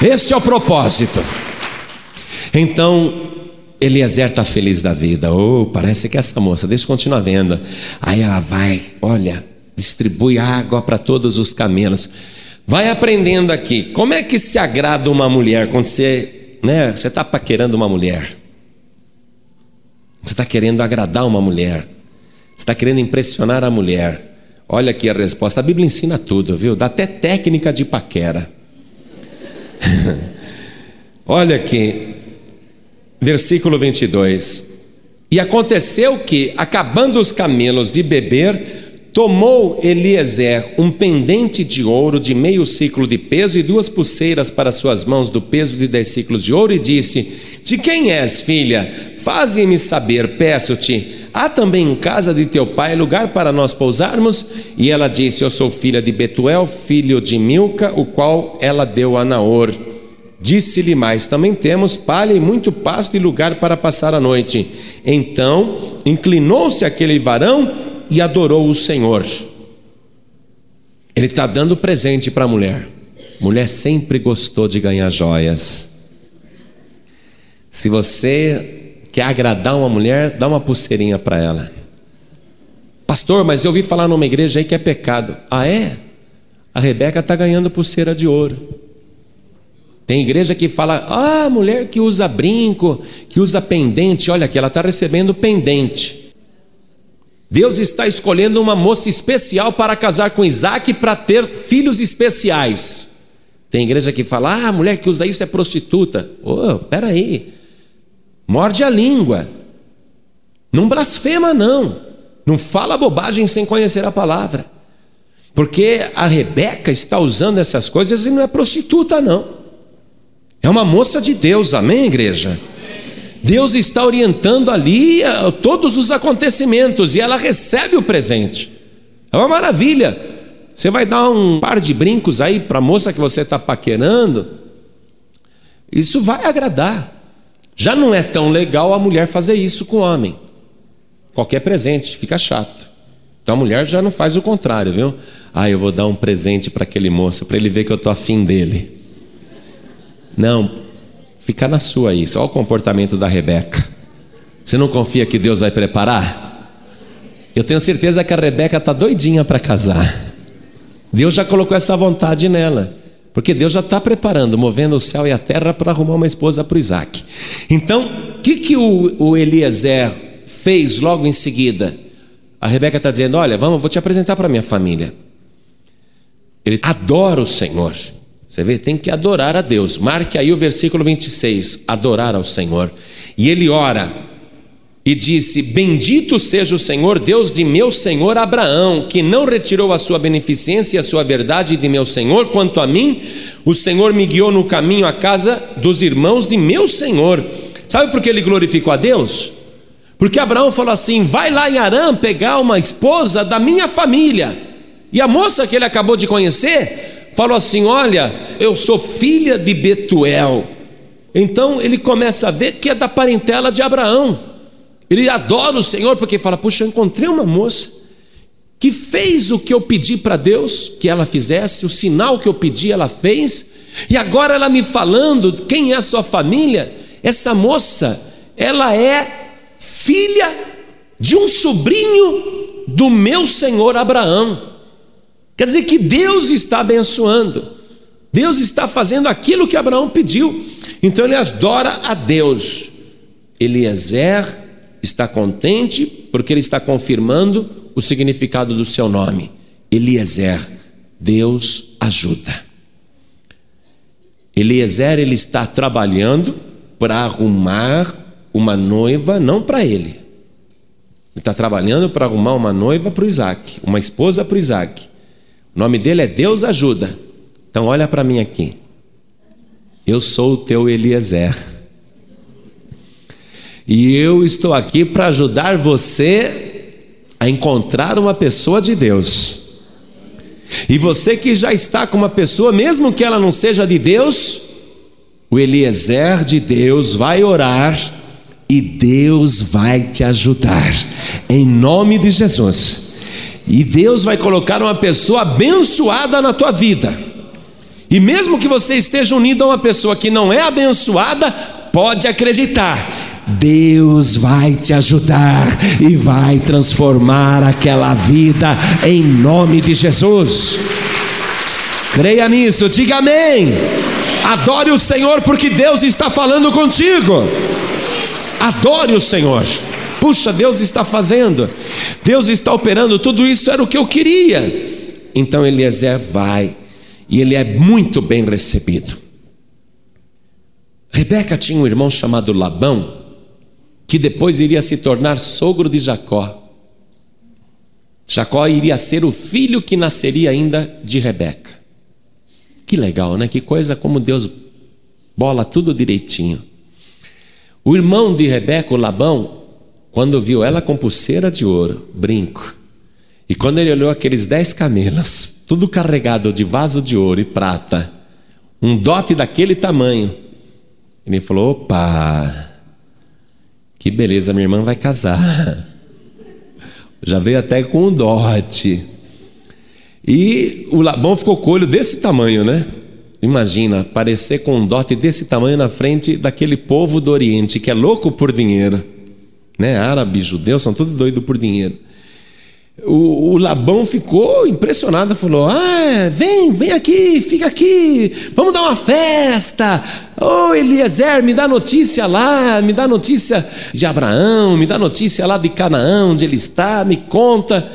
Este é o propósito. Então, Eliezer está feliz da vida. Oh, parece que essa moça, deixa eu continuar vendo. Aí ela vai, olha, distribui água para todos os camelos. Vai aprendendo aqui. Como é que se agrada uma mulher quando você, né, você está paquerando uma mulher? Você está querendo agradar uma mulher. Você está querendo impressionar a mulher. Olha aqui a resposta. A Bíblia ensina tudo, viu? Dá até técnica de paquera. Olha aqui, versículo 22. E aconteceu que, acabando os camelos de beber, Tomou Eliezer um pendente de ouro de meio ciclo de peso e duas pulseiras para suas mãos do peso de dez ciclos de ouro e disse: De quem és, filha? Faze-me saber, peço-te. Há também em casa de teu pai lugar para nós pousarmos? E ela disse: Eu sou filha de Betuel, filho de Milca, o qual ela deu a Naor. Disse-lhe mais: Também temos palha e muito pasto e lugar para passar a noite. Então inclinou-se aquele varão e adorou o Senhor. Ele está dando presente para a mulher. Mulher sempre gostou de ganhar joias. Se você quer agradar uma mulher, dá uma pulseirinha para ela. Pastor, mas eu ouvi falar numa igreja aí que é pecado. Ah, é? A Rebeca está ganhando pulseira de ouro. Tem igreja que fala, ah, mulher que usa brinco, que usa pendente, olha aqui, ela está recebendo pendente. Deus está escolhendo uma moça especial para casar com Isaac para ter filhos especiais. Tem igreja que fala: ah, a mulher que usa isso é prostituta. Oh, peraí. Morde a língua. Não blasfema, não. Não fala bobagem sem conhecer a palavra. Porque a Rebeca está usando essas coisas e não é prostituta, não. É uma moça de Deus, amém, igreja? Deus está orientando ali eh, todos os acontecimentos e ela recebe o presente. É uma maravilha. Você vai dar um par de brincos aí para a moça que você está paquerando, isso vai agradar. Já não é tão legal a mulher fazer isso com o homem. Qualquer presente, fica chato. Então a mulher já não faz o contrário, viu? Ah, eu vou dar um presente para aquele moço, para ele ver que eu estou afim dele. Não, fica na sua aí. Só o comportamento da Rebeca. Você não confia que Deus vai preparar? Eu tenho certeza que a Rebeca está doidinha para casar. Deus já colocou essa vontade nela. Porque Deus já está preparando, movendo o céu e a terra para arrumar uma esposa para Isaac. Então, o que, que o, o Eliezer fez logo em seguida? A Rebeca está dizendo: Olha, vamos, vou te apresentar para minha família. Ele adora o Senhor. Você vê, tem que adorar a Deus. Marque aí o versículo 26, adorar ao Senhor. E ele ora e disse: Bendito seja o Senhor, Deus de meu senhor Abraão, que não retirou a sua beneficência e a sua verdade de meu senhor. Quanto a mim, o Senhor me guiou no caminho à casa dos irmãos de meu senhor. Sabe por que ele glorificou a Deus? Porque Abraão falou assim: Vai lá em Arã pegar uma esposa da minha família. E a moça que ele acabou de conhecer falou assim: Olha, eu sou filha de Betuel. Então ele começa a ver que é da parentela de Abraão. Ele adora o Senhor porque fala: Puxa, eu encontrei uma moça que fez o que eu pedi para Deus que ela fizesse, o sinal que eu pedi ela fez, e agora ela me falando quem é a sua família. Essa moça, ela é filha de um sobrinho do meu senhor Abraão. Quer dizer que Deus está abençoando, Deus está fazendo aquilo que Abraão pediu. Então ele adora a Deus. Eliezer está contente porque ele está confirmando o significado do seu nome. Eliezer, Deus ajuda. Eliezer ele está trabalhando para arrumar uma noiva, não para ele. Ele está trabalhando para arrumar uma noiva para o Isaac, uma esposa para o Isaac. O nome dele é Deus ajuda. Então olha para mim aqui. Eu sou o teu Eliezer. E eu estou aqui para ajudar você a encontrar uma pessoa de Deus. E você que já está com uma pessoa, mesmo que ela não seja de Deus, o Eliezer de Deus vai orar e Deus vai te ajudar, em nome de Jesus. E Deus vai colocar uma pessoa abençoada na tua vida. E mesmo que você esteja unido a uma pessoa que não é abençoada, pode acreditar, Deus vai te ajudar e vai transformar aquela vida em nome de Jesus. Creia nisso, diga amém. Adore o Senhor porque Deus está falando contigo. Adore o Senhor. Puxa, Deus está fazendo, Deus está operando, tudo isso era o que eu queria. Então Eliezer vai e ele é muito bem recebido. Rebeca tinha um irmão chamado Labão, que depois iria se tornar sogro de Jacó. Jacó iria ser o filho que nasceria ainda de Rebeca. Que legal, né? Que coisa como Deus bola tudo direitinho. O irmão de Rebeca, Labão, quando viu ela com pulseira de ouro, brinco, e quando ele olhou aqueles dez camelas, tudo carregado de vaso de ouro e prata, um dote daquele tamanho, ele falou: opa, que beleza, minha irmã vai casar. Já veio até com um dote. E o Labão ficou com o olho desse tamanho, né? Imagina, aparecer com um dote desse tamanho na frente daquele povo do Oriente que é louco por dinheiro. Né? Árabe, judeu, são todos doidos por dinheiro. O, o, Labão ficou impressionado, falou: Ah, vem, vem aqui, fica aqui, vamos dar uma festa. Ô oh, Eliezer, me dá notícia lá, me dá notícia de Abraão, me dá notícia lá de Canaã, onde ele está, me conta.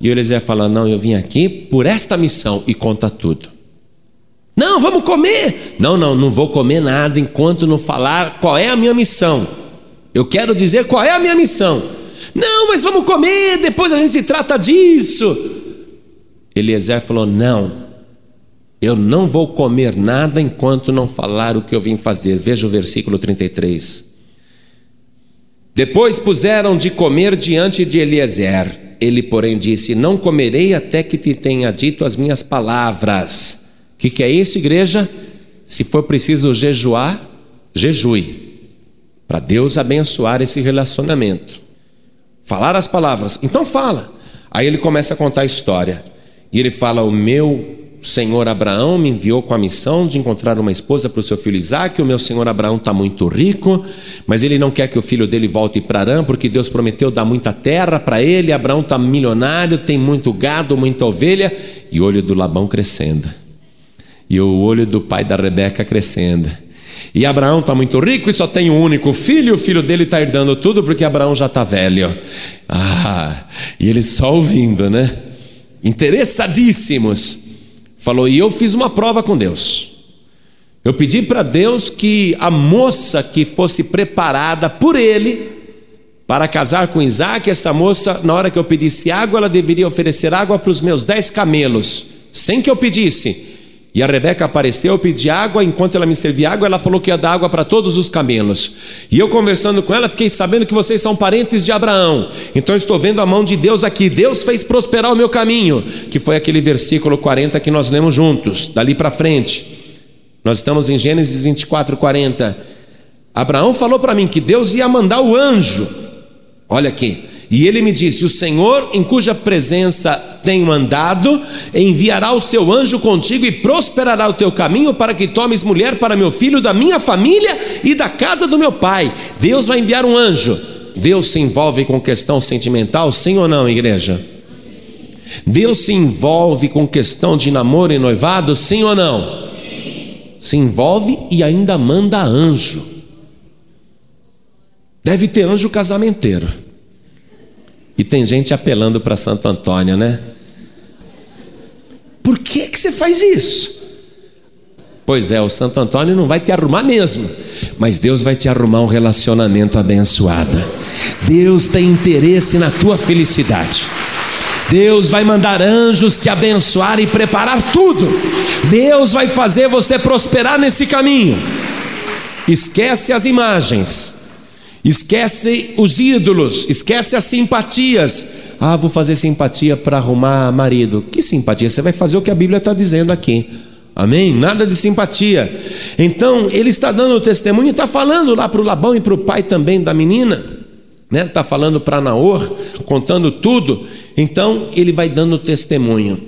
E o Eliezer fala: Não, eu vim aqui por esta missão e conta tudo. Não, vamos comer. Não, não, não vou comer nada enquanto não falar qual é a minha missão. Eu quero dizer qual é a minha missão. Não, mas vamos comer, depois a gente se trata disso. Eliezer falou: Não, eu não vou comer nada enquanto não falar o que eu vim fazer. Veja o versículo 33. Depois puseram de comer diante de Eliezer. Ele, porém, disse: Não comerei até que te tenha dito as minhas palavras. O que, que é isso, igreja? Se for preciso jejuar, jejue. Para Deus abençoar esse relacionamento. Falar as palavras, então fala. Aí ele começa a contar a história. E ele fala: O meu senhor Abraão me enviou com a missão de encontrar uma esposa para o seu filho Isaac. O meu senhor Abraão está muito rico, mas ele não quer que o filho dele volte para Arã, porque Deus prometeu dar muita terra para ele. Abraão está milionário, tem muito gado, muita ovelha, e o olho do Labão crescendo, e o olho do pai da Rebeca crescendo. E Abraão está muito rico e só tem um único filho, o filho dele está herdando tudo porque Abraão já está velho. Ah, e ele só ouvindo, né? Interessadíssimos. Falou, e eu fiz uma prova com Deus. Eu pedi para Deus que a moça que fosse preparada por ele para casar com Isaac, essa moça, na hora que eu pedisse água, ela deveria oferecer água para os meus dez camelos, sem que eu pedisse. E a Rebeca apareceu, eu pedi água, enquanto ela me servia água, ela falou que ia dar água para todos os camelos. E eu conversando com ela, fiquei sabendo que vocês são parentes de Abraão. Então estou vendo a mão de Deus aqui. Deus fez prosperar o meu caminho, que foi aquele versículo 40 que nós lemos juntos, dali para frente. Nós estamos em Gênesis 24, 40. Abraão falou para mim que Deus ia mandar o anjo. Olha aqui. E ele me disse: O Senhor, em cuja presença tenho andado, enviará o seu anjo contigo e prosperará o teu caminho para que tomes mulher para meu filho da minha família e da casa do meu pai. Deus vai enviar um anjo. Deus se envolve com questão sentimental, sim ou não, igreja? Deus se envolve com questão de namoro e noivado, sim ou não? Se envolve e ainda manda anjo. Deve ter anjo casamenteiro. E tem gente apelando para Santo Antônio, né? Por que, que você faz isso? Pois é, o Santo Antônio não vai te arrumar mesmo, mas Deus vai te arrumar um relacionamento abençoado. Deus tem interesse na tua felicidade. Deus vai mandar anjos te abençoar e preparar tudo. Deus vai fazer você prosperar nesse caminho. Esquece as imagens. Esquece os ídolos, esquece as simpatias. Ah, vou fazer simpatia para arrumar marido. Que simpatia? Você vai fazer o que a Bíblia está dizendo aqui. Amém? Nada de simpatia. Então, ele está dando o testemunho está falando lá para o Labão e para o pai também da menina. Né? Está falando para Naor, contando tudo. Então, ele vai dando o testemunho.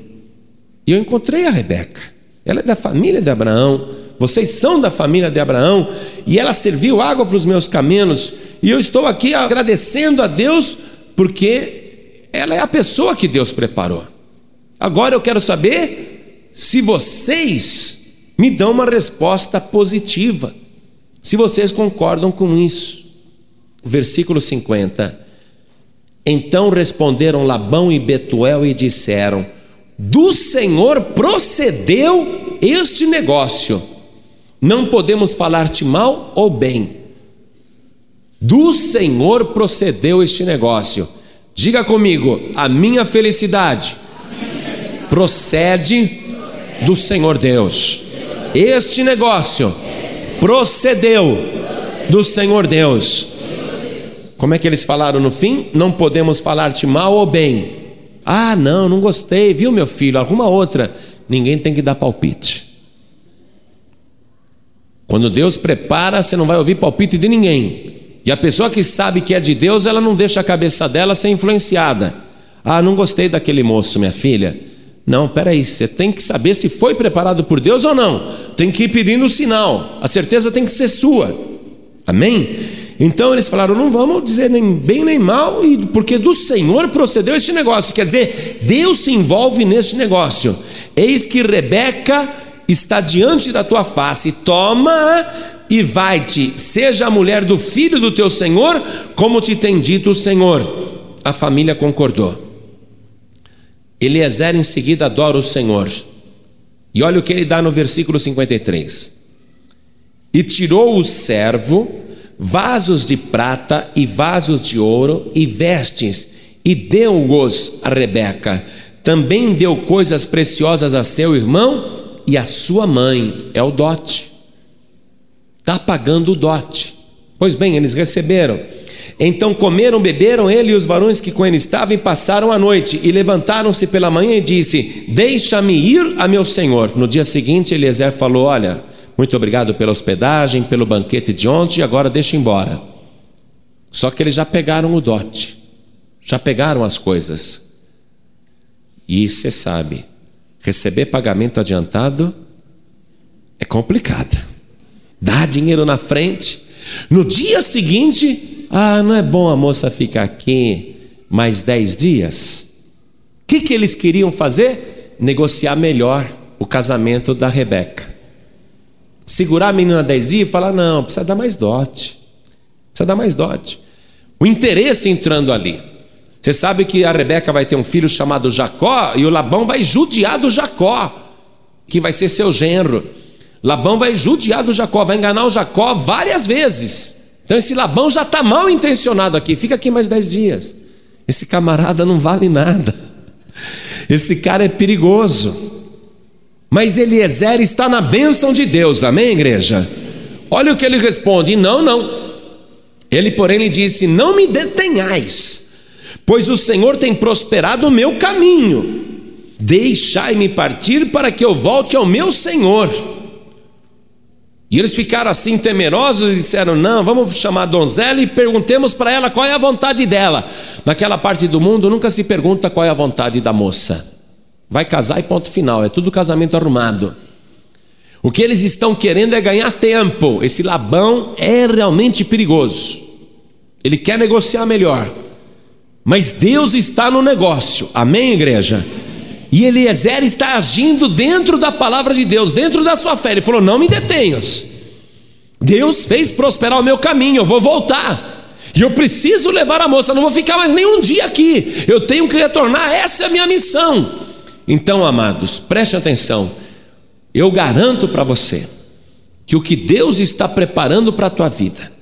E eu encontrei a Rebeca. Ela é da família de Abraão vocês são da família de Abraão, e ela serviu água para os meus camelos, e eu estou aqui agradecendo a Deus, porque ela é a pessoa que Deus preparou. Agora eu quero saber se vocês me dão uma resposta positiva, se vocês concordam com isso. Versículo 50. Então responderam Labão e Betuel e disseram: Do Senhor procedeu este negócio não podemos falar-te mal ou bem. Do Senhor procedeu este negócio. Diga comigo, a minha felicidade procede do Senhor Deus. Este negócio procedeu do Senhor Deus. Como é que eles falaram no fim? Não podemos falar-te mal ou bem. Ah, não, não gostei, viu, meu filho? Arruma outra. Ninguém tem que dar palpite. Quando Deus prepara, você não vai ouvir palpite de ninguém. E a pessoa que sabe que é de Deus, ela não deixa a cabeça dela ser influenciada. Ah, não gostei daquele moço, minha filha. Não, peraí, você tem que saber se foi preparado por Deus ou não. Tem que ir pedindo o sinal. A certeza tem que ser sua. Amém? Então eles falaram: não vamos dizer nem bem nem mal, porque do Senhor procedeu este negócio. Quer dizer, Deus se envolve neste negócio. Eis que Rebeca está diante da tua face, toma e vai-te, seja a mulher do filho do teu senhor, como te tem dito o Senhor. A família concordou. Eliezer em seguida adora o Senhor. E olha o que ele dá no versículo 53. E tirou o servo vasos de prata e vasos de ouro e vestes, e deu-os a Rebeca. Também deu coisas preciosas a seu irmão e a sua mãe é o dote. Está pagando o dote. Pois bem, eles receberam. Então comeram, beberam ele e os varões que com ele estavam e passaram a noite e levantaram-se pela manhã e disse: Deixa-me ir a meu senhor. No dia seguinte, Eliezer falou: Olha, muito obrigado pela hospedagem, pelo banquete de ontem, agora deixa embora. Só que eles já pegaram o dote, já pegaram as coisas. E você sabe, receber pagamento adiantado é complicado. Dá dinheiro na frente, no dia seguinte, ah, não é bom a moça ficar aqui mais dez dias? O que, que eles queriam fazer? Negociar melhor o casamento da Rebeca. Segurar a menina dez dias e falar: não, precisa dar mais dote. Precisa dar mais dote. O interesse entrando ali. Você sabe que a Rebeca vai ter um filho chamado Jacó e o Labão vai judiar do Jacó, que vai ser seu genro. Labão vai judiar do Jacó, vai enganar o Jacó várias vezes. Então esse Labão já está mal intencionado aqui, fica aqui mais dez dias. Esse camarada não vale nada. Esse cara é perigoso. Mas Eliezer está na bênção de Deus, amém, igreja? Olha o que ele responde: não, não. Ele, porém, lhe disse: Não me detenhais, pois o Senhor tem prosperado o meu caminho. Deixai-me partir para que eu volte ao meu Senhor. E eles ficaram assim temerosos e disseram: Não, vamos chamar a donzela e perguntemos para ela qual é a vontade dela. Naquela parte do mundo nunca se pergunta qual é a vontade da moça. Vai casar e ponto final, é tudo casamento arrumado. O que eles estão querendo é ganhar tempo. Esse Labão é realmente perigoso. Ele quer negociar melhor. Mas Deus está no negócio. Amém, igreja? E Eliezer está agindo dentro da palavra de Deus, dentro da sua fé. Ele falou: Não me detenhas. Deus fez prosperar o meu caminho, eu vou voltar. E eu preciso levar a moça, não vou ficar mais nenhum dia aqui. Eu tenho que retornar, essa é a minha missão. Então, amados, preste atenção. Eu garanto para você que o que Deus está preparando para a tua vida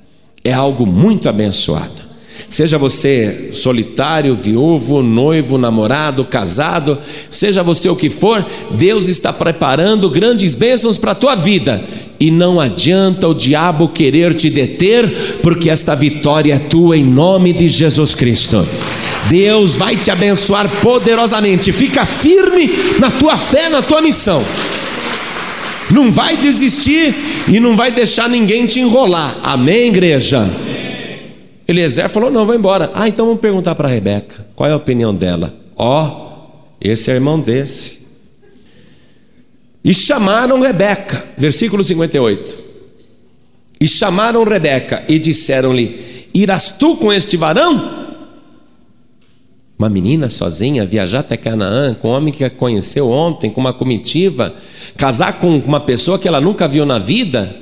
é algo muito abençoado. Seja você solitário, viúvo, noivo, namorado, casado, seja você o que for, Deus está preparando grandes bênçãos para a tua vida. E não adianta o diabo querer te deter, porque esta vitória é tua em nome de Jesus Cristo. Deus vai te abençoar poderosamente. Fica firme na tua fé, na tua missão. Não vai desistir e não vai deixar ninguém te enrolar. Amém, igreja? Eliezer falou: não, vou embora. Ah, então vamos perguntar para Rebeca. Qual é a opinião dela? Ó, oh, esse é irmão desse. E chamaram Rebeca, versículo 58. E chamaram Rebeca e disseram-lhe: Irás tu com este varão? Uma menina sozinha viajar até Canaã com um homem que a conheceu ontem, com uma comitiva, casar com uma pessoa que ela nunca viu na vida?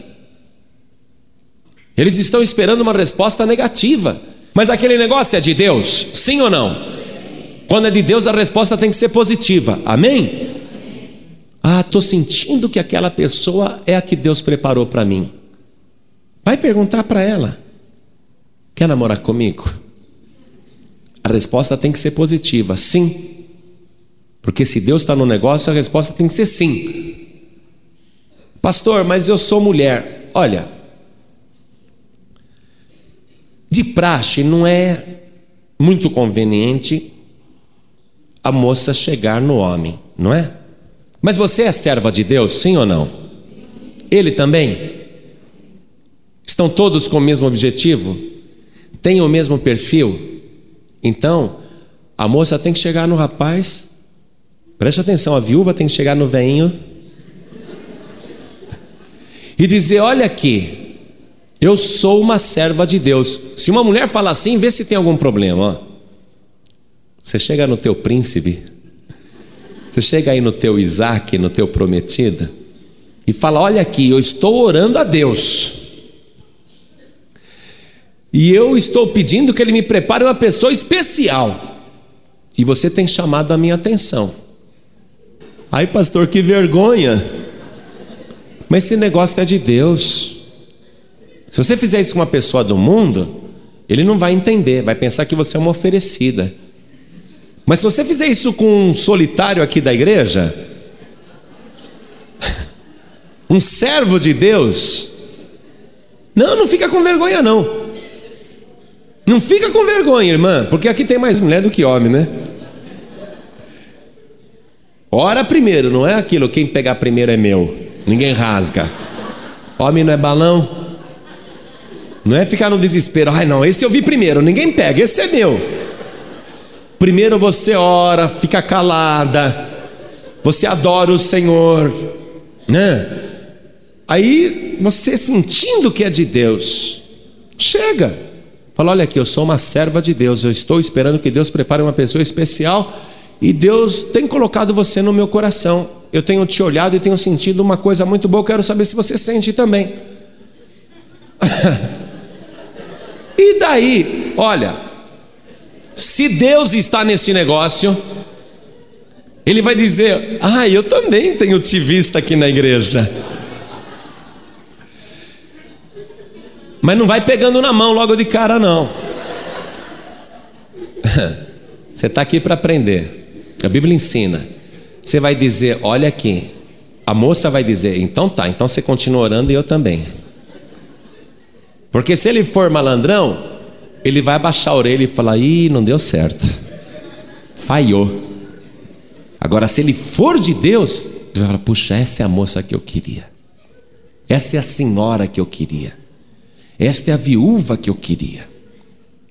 Eles estão esperando uma resposta negativa. Mas aquele negócio é de Deus? Sim ou não? Quando é de Deus, a resposta tem que ser positiva. Amém? Ah, estou sentindo que aquela pessoa é a que Deus preparou para mim. Vai perguntar para ela: quer namorar comigo? A resposta tem que ser positiva, sim. Porque se Deus está no negócio, a resposta tem que ser sim. Pastor, mas eu sou mulher. Olha, de praxe, não é muito conveniente a moça chegar no homem, não é? Mas você é serva de Deus, sim ou não? Ele também? Estão todos com o mesmo objetivo? Têm o mesmo perfil? Então, a moça tem que chegar no rapaz. Preste atenção, a viúva tem que chegar no veinho e dizer: Olha aqui, eu sou uma serva de Deus. Se uma mulher fala assim, vê se tem algum problema. Ó. Você chega no teu príncipe, você chega aí no teu Isaac, no teu prometido, e fala: Olha aqui, eu estou orando a Deus. E eu estou pedindo que Ele me prepare uma pessoa especial. E você tem chamado a minha atenção. Ai, pastor, que vergonha. Mas esse negócio é de Deus. Se você fizer isso com uma pessoa do mundo, ele não vai entender, vai pensar que você é uma oferecida. Mas se você fizer isso com um solitário aqui da igreja, um servo de Deus, não, não fica com vergonha não. Não fica com vergonha, irmã, porque aqui tem mais mulher do que homem, né? Ora primeiro, não é aquilo, quem pegar primeiro é meu. Ninguém rasga. Homem não é balão. Não é ficar no desespero, ai não, esse eu vi primeiro, ninguém pega, esse é meu. Primeiro você ora, fica calada, você adora o Senhor, né? Aí você sentindo que é de Deus, chega, fala: olha aqui, eu sou uma serva de Deus, eu estou esperando que Deus prepare uma pessoa especial e Deus tem colocado você no meu coração. Eu tenho te olhado e tenho sentido uma coisa muito boa, eu quero saber se você sente também. e daí, olha, se Deus está nesse negócio, Ele vai dizer: Ah, eu também tenho te visto aqui na igreja. Mas não vai pegando na mão logo de cara, não. Você está aqui para aprender. A Bíblia ensina. Você vai dizer: Olha aqui. A moça vai dizer: Então tá, então você continua orando e eu também. Porque se ele for malandrão, ele vai baixar a orelha e falar: Ih, não deu certo. Falhou. Agora, se ele for de Deus, ele vai falar: Puxa, essa é a moça que eu queria. Essa é a senhora que eu queria. Esta é a viúva que eu queria.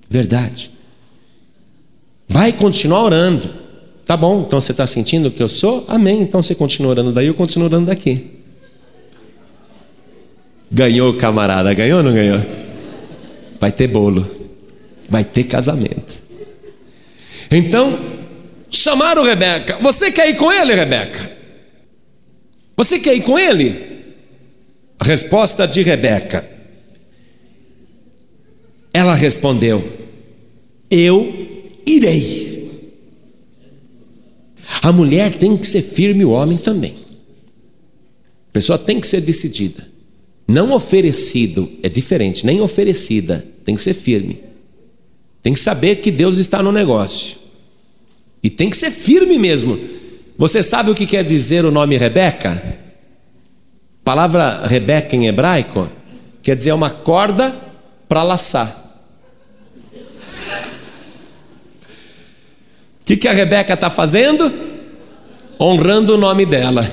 Verdade. Vai continuar orando. Tá bom, então você está sentindo que eu sou? Amém. Então você continua orando daí, eu continuo orando daqui. Ganhou, camarada, ganhou ou não ganhou? Vai ter bolo, vai ter casamento. Então, chamaram Rebeca. Você quer ir com ele, Rebeca? Você quer ir com ele? A resposta de Rebeca. Ela respondeu: Eu irei. A mulher tem que ser firme, o homem também. A pessoa tem que ser decidida. Não oferecido é diferente, nem oferecida, tem que ser firme. Tem que saber que Deus está no negócio. E tem que ser firme mesmo. Você sabe o que quer dizer o nome Rebeca? Palavra Rebeca em hebraico quer dizer uma corda para laçar. O que, que a Rebeca está fazendo? Honrando o nome dela.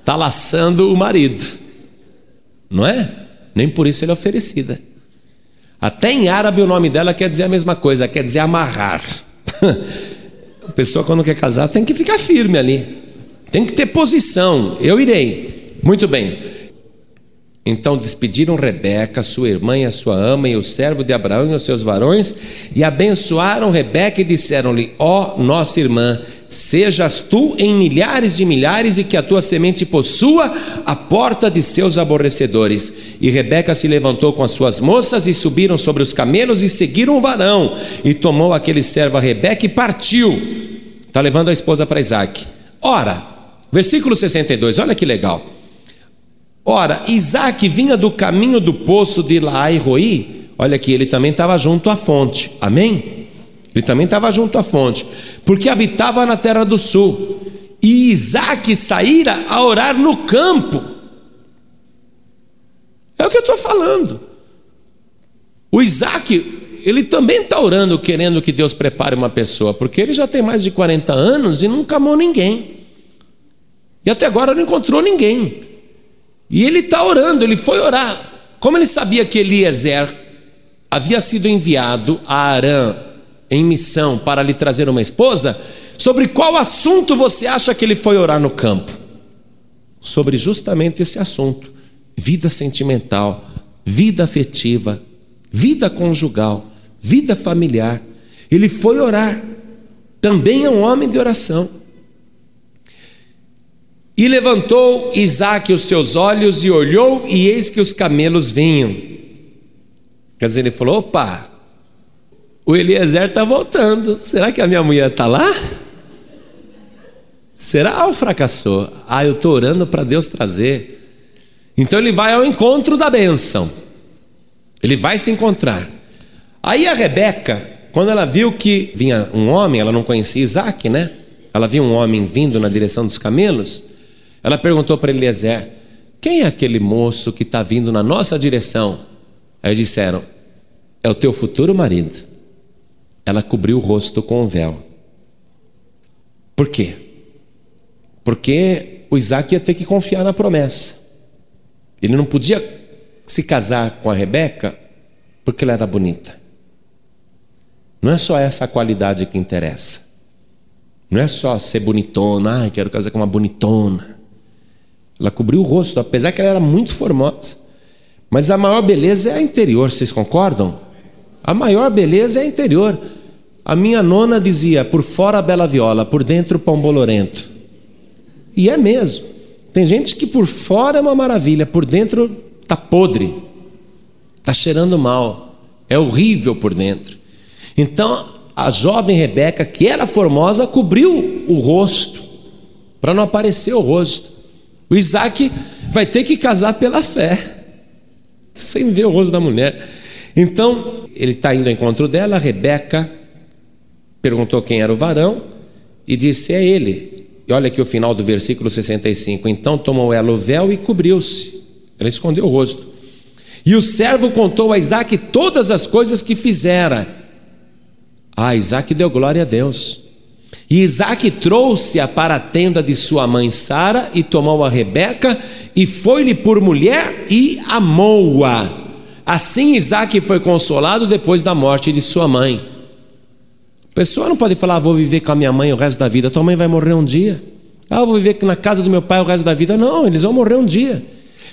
Está laçando o marido. Não é? Nem por isso ele é oferecida. Até em árabe o nome dela quer dizer a mesma coisa, quer dizer amarrar. A pessoa quando quer casar tem que ficar firme ali. Tem que ter posição. Eu irei. Muito bem. Então despediram Rebeca, sua irmã e a sua ama, e o servo de Abraão e os seus varões, e abençoaram Rebeca e disseram-lhe: Ó oh, nossa irmã, sejas tu em milhares de milhares, e que a tua semente possua a porta de seus aborrecedores. E Rebeca se levantou com as suas moças, e subiram sobre os camelos, e seguiram o varão, e tomou aquele servo a Rebeca e partiu. Está levando a esposa para Isaac. Ora, versículo 62, olha que legal. Ora, Isaac vinha do caminho do poço de Laai olha aqui, ele também estava junto à fonte, amém? Ele também estava junto à fonte, porque habitava na terra do sul, e Isaac saíra a orar no campo. É o que eu estou falando. O Isaac, ele também está orando, querendo que Deus prepare uma pessoa, porque ele já tem mais de 40 anos e nunca amou ninguém. E até agora não encontrou ninguém. E ele está orando, ele foi orar. Como ele sabia que Eliezer havia sido enviado a Arã em missão para lhe trazer uma esposa, sobre qual assunto você acha que ele foi orar no campo? Sobre justamente esse assunto: vida sentimental, vida afetiva, vida conjugal, vida familiar. Ele foi orar. Também é um homem de oração. E levantou Isaac os seus olhos e olhou, e eis que os camelos vinham. Quer dizer, ele falou: opa, o Eliezer está voltando. Será que a minha mulher está lá? Será ou fracassou? Ah, eu estou orando para Deus trazer. Então ele vai ao encontro da bênção. Ele vai se encontrar. Aí a Rebeca, quando ela viu que vinha um homem, ela não conhecia Isaac, né? Ela viu um homem vindo na direção dos camelos. Ela perguntou para Eliezer: Quem é aquele moço que está vindo na nossa direção? Aí disseram: É o teu futuro marido. Ela cobriu o rosto com um véu. Por quê? Porque o Isaac ia ter que confiar na promessa. Ele não podia se casar com a Rebeca porque ela era bonita. Não é só essa qualidade que interessa. Não é só ser bonitona, ai, quero casar com uma bonitona. Ela cobriu o rosto, apesar que ela era muito formosa. Mas a maior beleza é a interior, vocês concordam? A maior beleza é a interior. A minha nona dizia: por fora bela viola, por dentro pão bolorento. E é mesmo. Tem gente que por fora é uma maravilha, por dentro está podre, está cheirando mal, é horrível por dentro. Então a jovem Rebeca, que era formosa, cobriu o rosto, para não aparecer o rosto. O Isaac vai ter que casar pela fé, sem ver o rosto da mulher. Então, ele está indo ao encontro dela, Rebeca perguntou quem era o varão e disse: É ele. E olha aqui o final do versículo 65. Então tomou ela o véu e cobriu-se. Ela escondeu o rosto. E o servo contou a Isaac todas as coisas que fizera. Ah, Isaac deu glória a Deus. E Isaac trouxe-a para a tenda de sua mãe Sara e tomou a Rebeca e foi-lhe por mulher e amou-a. Assim Isaac foi consolado depois da morte de sua mãe. A pessoa não pode falar, ah, vou viver com a minha mãe o resto da vida. Tua mãe vai morrer um dia. Ah, vou viver na casa do meu pai o resto da vida. Não, eles vão morrer um dia.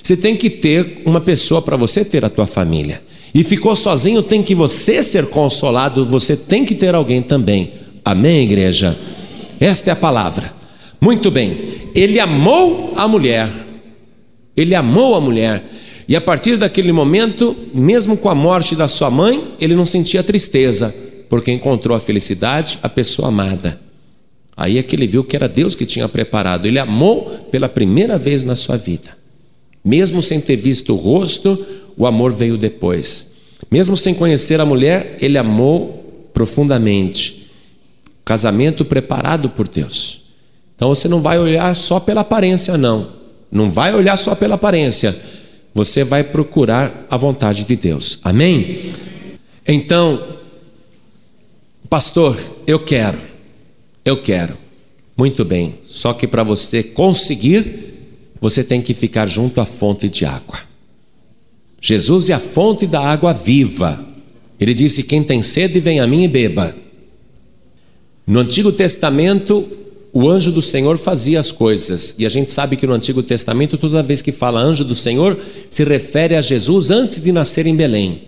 Você tem que ter uma pessoa para você ter a tua família. E ficou sozinho, tem que você ser consolado, você tem que ter alguém também. Amém, igreja? Esta é a palavra. Muito bem. Ele amou a mulher. Ele amou a mulher. E a partir daquele momento, mesmo com a morte da sua mãe, ele não sentia tristeza, porque encontrou a felicidade, a pessoa amada. Aí é que ele viu que era Deus que tinha preparado. Ele amou pela primeira vez na sua vida. Mesmo sem ter visto o rosto, o amor veio depois. Mesmo sem conhecer a mulher, ele amou profundamente. Casamento preparado por Deus. Então você não vai olhar só pela aparência, não. Não vai olhar só pela aparência. Você vai procurar a vontade de Deus. Amém? Então, pastor, eu quero. Eu quero. Muito bem. Só que para você conseguir você tem que ficar junto à fonte de água. Jesus é a fonte da água viva. Ele disse: Quem tem sede, vem a mim e beba. No Antigo Testamento, o anjo do Senhor fazia as coisas, e a gente sabe que no Antigo Testamento, toda vez que fala anjo do Senhor, se refere a Jesus antes de nascer em Belém.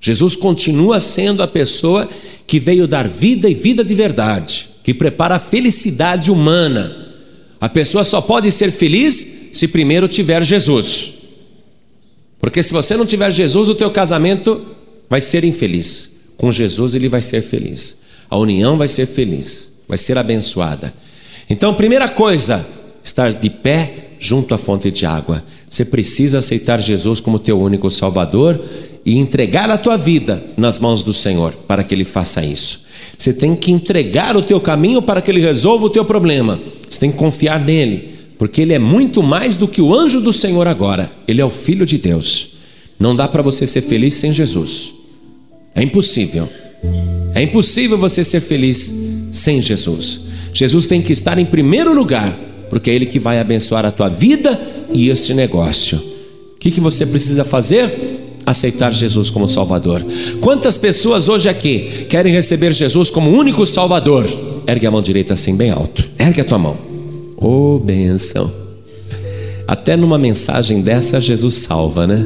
Jesus continua sendo a pessoa que veio dar vida e vida de verdade, que prepara a felicidade humana a pessoa só pode ser feliz se primeiro tiver Jesus. Porque se você não tiver Jesus, o teu casamento vai ser infeliz. Com Jesus ele vai ser feliz. A união vai ser feliz, vai ser abençoada. Então, primeira coisa, estar de pé junto à fonte de água. Você precisa aceitar Jesus como teu único Salvador e entregar a tua vida nas mãos do Senhor para que ele faça isso. Você tem que entregar o teu caminho para que ele resolva o teu problema. Você tem que confiar nele, porque ele é muito mais do que o anjo do Senhor agora. Ele é o filho de Deus. Não dá para você ser feliz sem Jesus. É impossível. É impossível você ser feliz sem Jesus. Jesus tem que estar em primeiro lugar, porque é ele que vai abençoar a tua vida e este negócio. O que, que você precisa fazer? aceitar Jesus como Salvador. Quantas pessoas hoje aqui querem receber Jesus como único Salvador? Ergue a mão direita assim, bem alto. Ergue a tua mão. Oh, benção. Até numa mensagem dessa, Jesus salva, né?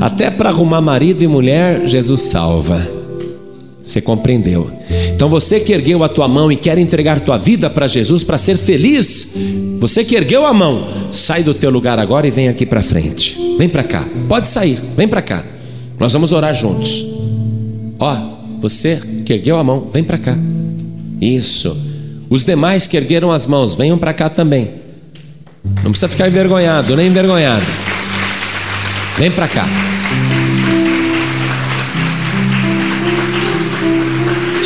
Até para arrumar marido e mulher, Jesus salva. Você compreendeu? Então você que ergueu a tua mão e quer entregar tua vida para Jesus para ser feliz, você que ergueu a mão, sai do teu lugar agora e vem aqui para frente. Vem para cá. Pode sair, vem para cá. Nós vamos orar juntos. Ó, você que ergueu a mão, vem para cá. Isso. Os demais que ergueram as mãos, venham para cá também. Não precisa ficar envergonhado, nem envergonhado. Vem para cá.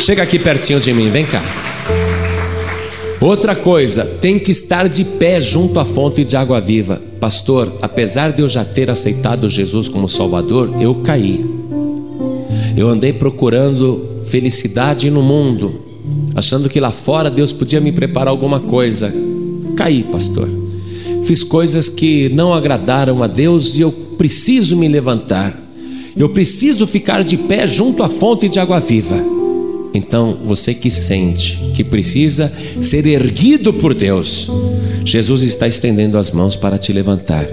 Chega aqui pertinho de mim, vem cá. Outra coisa, tem que estar de pé junto à fonte de água viva. Pastor, apesar de eu já ter aceitado Jesus como Salvador, eu caí. Eu andei procurando felicidade no mundo, achando que lá fora Deus podia me preparar alguma coisa. Caí, pastor. Fiz coisas que não agradaram a Deus e eu preciso me levantar. Eu preciso ficar de pé junto à fonte de água viva. Então, você que sente que precisa ser erguido por Deus, Jesus está estendendo as mãos para te levantar.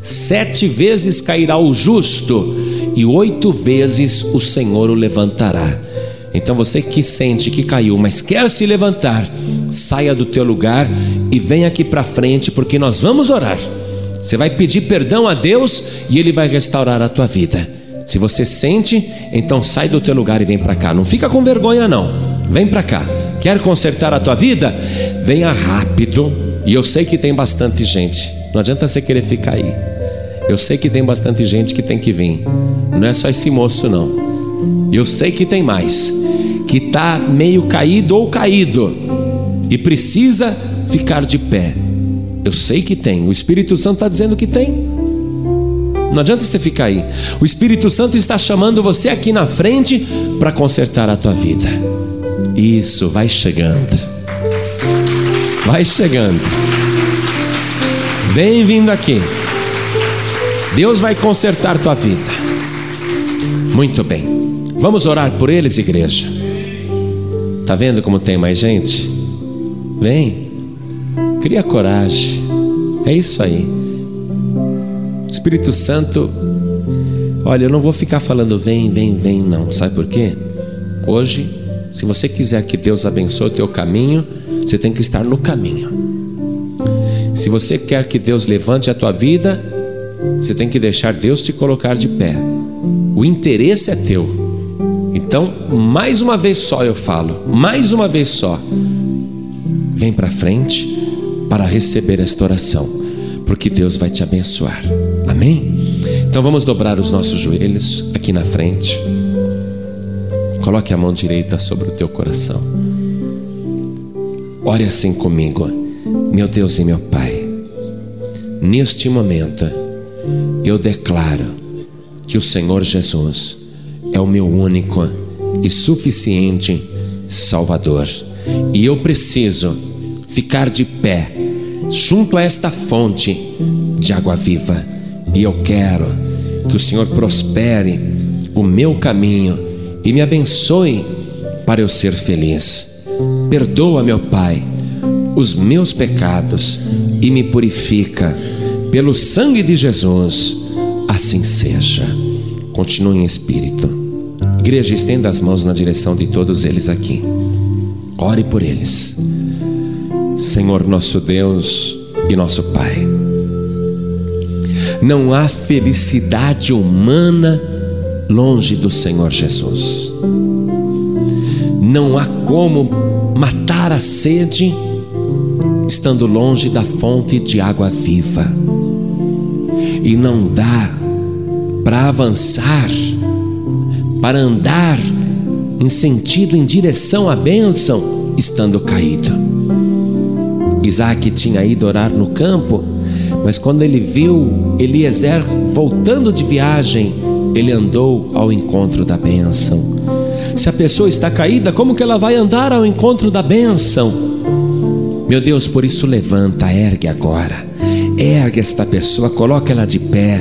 Sete vezes cairá o justo, e oito vezes o Senhor o levantará. Então você que sente que caiu, mas quer se levantar, saia do teu lugar e venha aqui para frente, porque nós vamos orar. Você vai pedir perdão a Deus e Ele vai restaurar a tua vida. Se você sente, então sai do teu lugar e vem para cá. Não fica com vergonha não. Vem para cá. Quer consertar a tua vida? Venha rápido. E eu sei que tem bastante gente. Não adianta você querer ficar aí. Eu sei que tem bastante gente que tem que vir. Não é só esse moço não. Eu sei que tem mais que está meio caído ou caído e precisa ficar de pé. Eu sei que tem, o Espírito Santo está dizendo que tem. Não adianta você ficar aí. O Espírito Santo está chamando você aqui na frente para consertar a tua vida. Isso, vai chegando. Vai chegando. Vem vindo aqui. Deus vai consertar tua vida. Muito bem. Vamos orar por eles, igreja. Tá vendo como tem mais gente? Vem. Cria coragem. É isso aí. Espírito Santo, olha, eu não vou ficar falando vem, vem, vem, não. Sabe por quê? Hoje, se você quiser que Deus abençoe o teu caminho, você tem que estar no caminho. Se você quer que Deus levante a tua vida, você tem que deixar Deus te colocar de pé. O interesse é teu. Então, mais uma vez só eu falo, mais uma vez só, vem para frente para receber esta oração, porque Deus vai te abençoar. Amém? Então vamos dobrar os nossos joelhos aqui na frente. Coloque a mão direita sobre o teu coração. Ore assim comigo, meu Deus e meu Pai. Neste momento, eu declaro que o Senhor Jesus é o meu único e suficiente Salvador. E eu preciso ficar de pé junto a esta fonte de água viva. E eu quero que o Senhor prospere o meu caminho e me abençoe para eu ser feliz. Perdoa, meu Pai, os meus pecados e me purifica pelo sangue de Jesus. Assim seja. Continue em espírito. Igreja, estenda as mãos na direção de todos eles aqui. Ore por eles. Senhor nosso Deus e nosso Pai. Não há felicidade humana longe do Senhor Jesus. Não há como matar a sede estando longe da fonte de água viva. E não dá para avançar para andar em sentido, em direção à bênção, estando caído. Isaac tinha ido orar no campo, mas quando ele viu Eliezer voltando de viagem, ele andou ao encontro da bênção. Se a pessoa está caída, como que ela vai andar ao encontro da bênção? Meu Deus, por isso levanta, ergue agora Ergue esta pessoa, coloca ela de pé.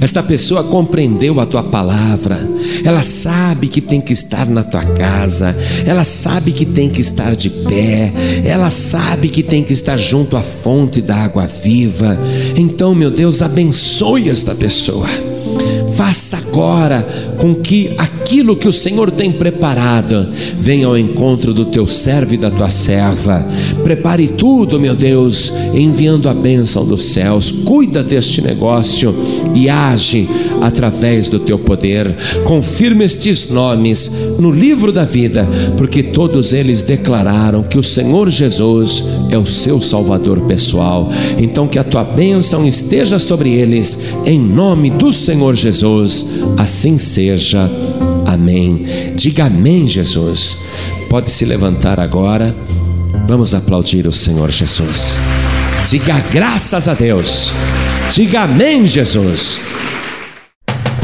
Esta pessoa compreendeu a tua palavra. Ela sabe que tem que estar na tua casa. Ela sabe que tem que estar de pé. Ela sabe que tem que estar junto à fonte da água viva. Então, meu Deus, abençoe esta pessoa. Faça agora com que aquilo que o Senhor tem preparado venha ao encontro do teu servo e da tua serva. Prepare tudo, meu Deus, enviando a bênção dos céus. Cuida deste negócio e age através do teu poder. Confirma estes nomes no livro da vida, porque todos eles declararam que o Senhor Jesus é o seu Salvador pessoal. Então, que a tua bênção esteja sobre eles, em nome do Senhor Jesus. Assim seja. Amém. Diga amém, Jesus. Pode se levantar agora. Vamos aplaudir o Senhor Jesus. Diga graças a Deus. Diga amém, Jesus.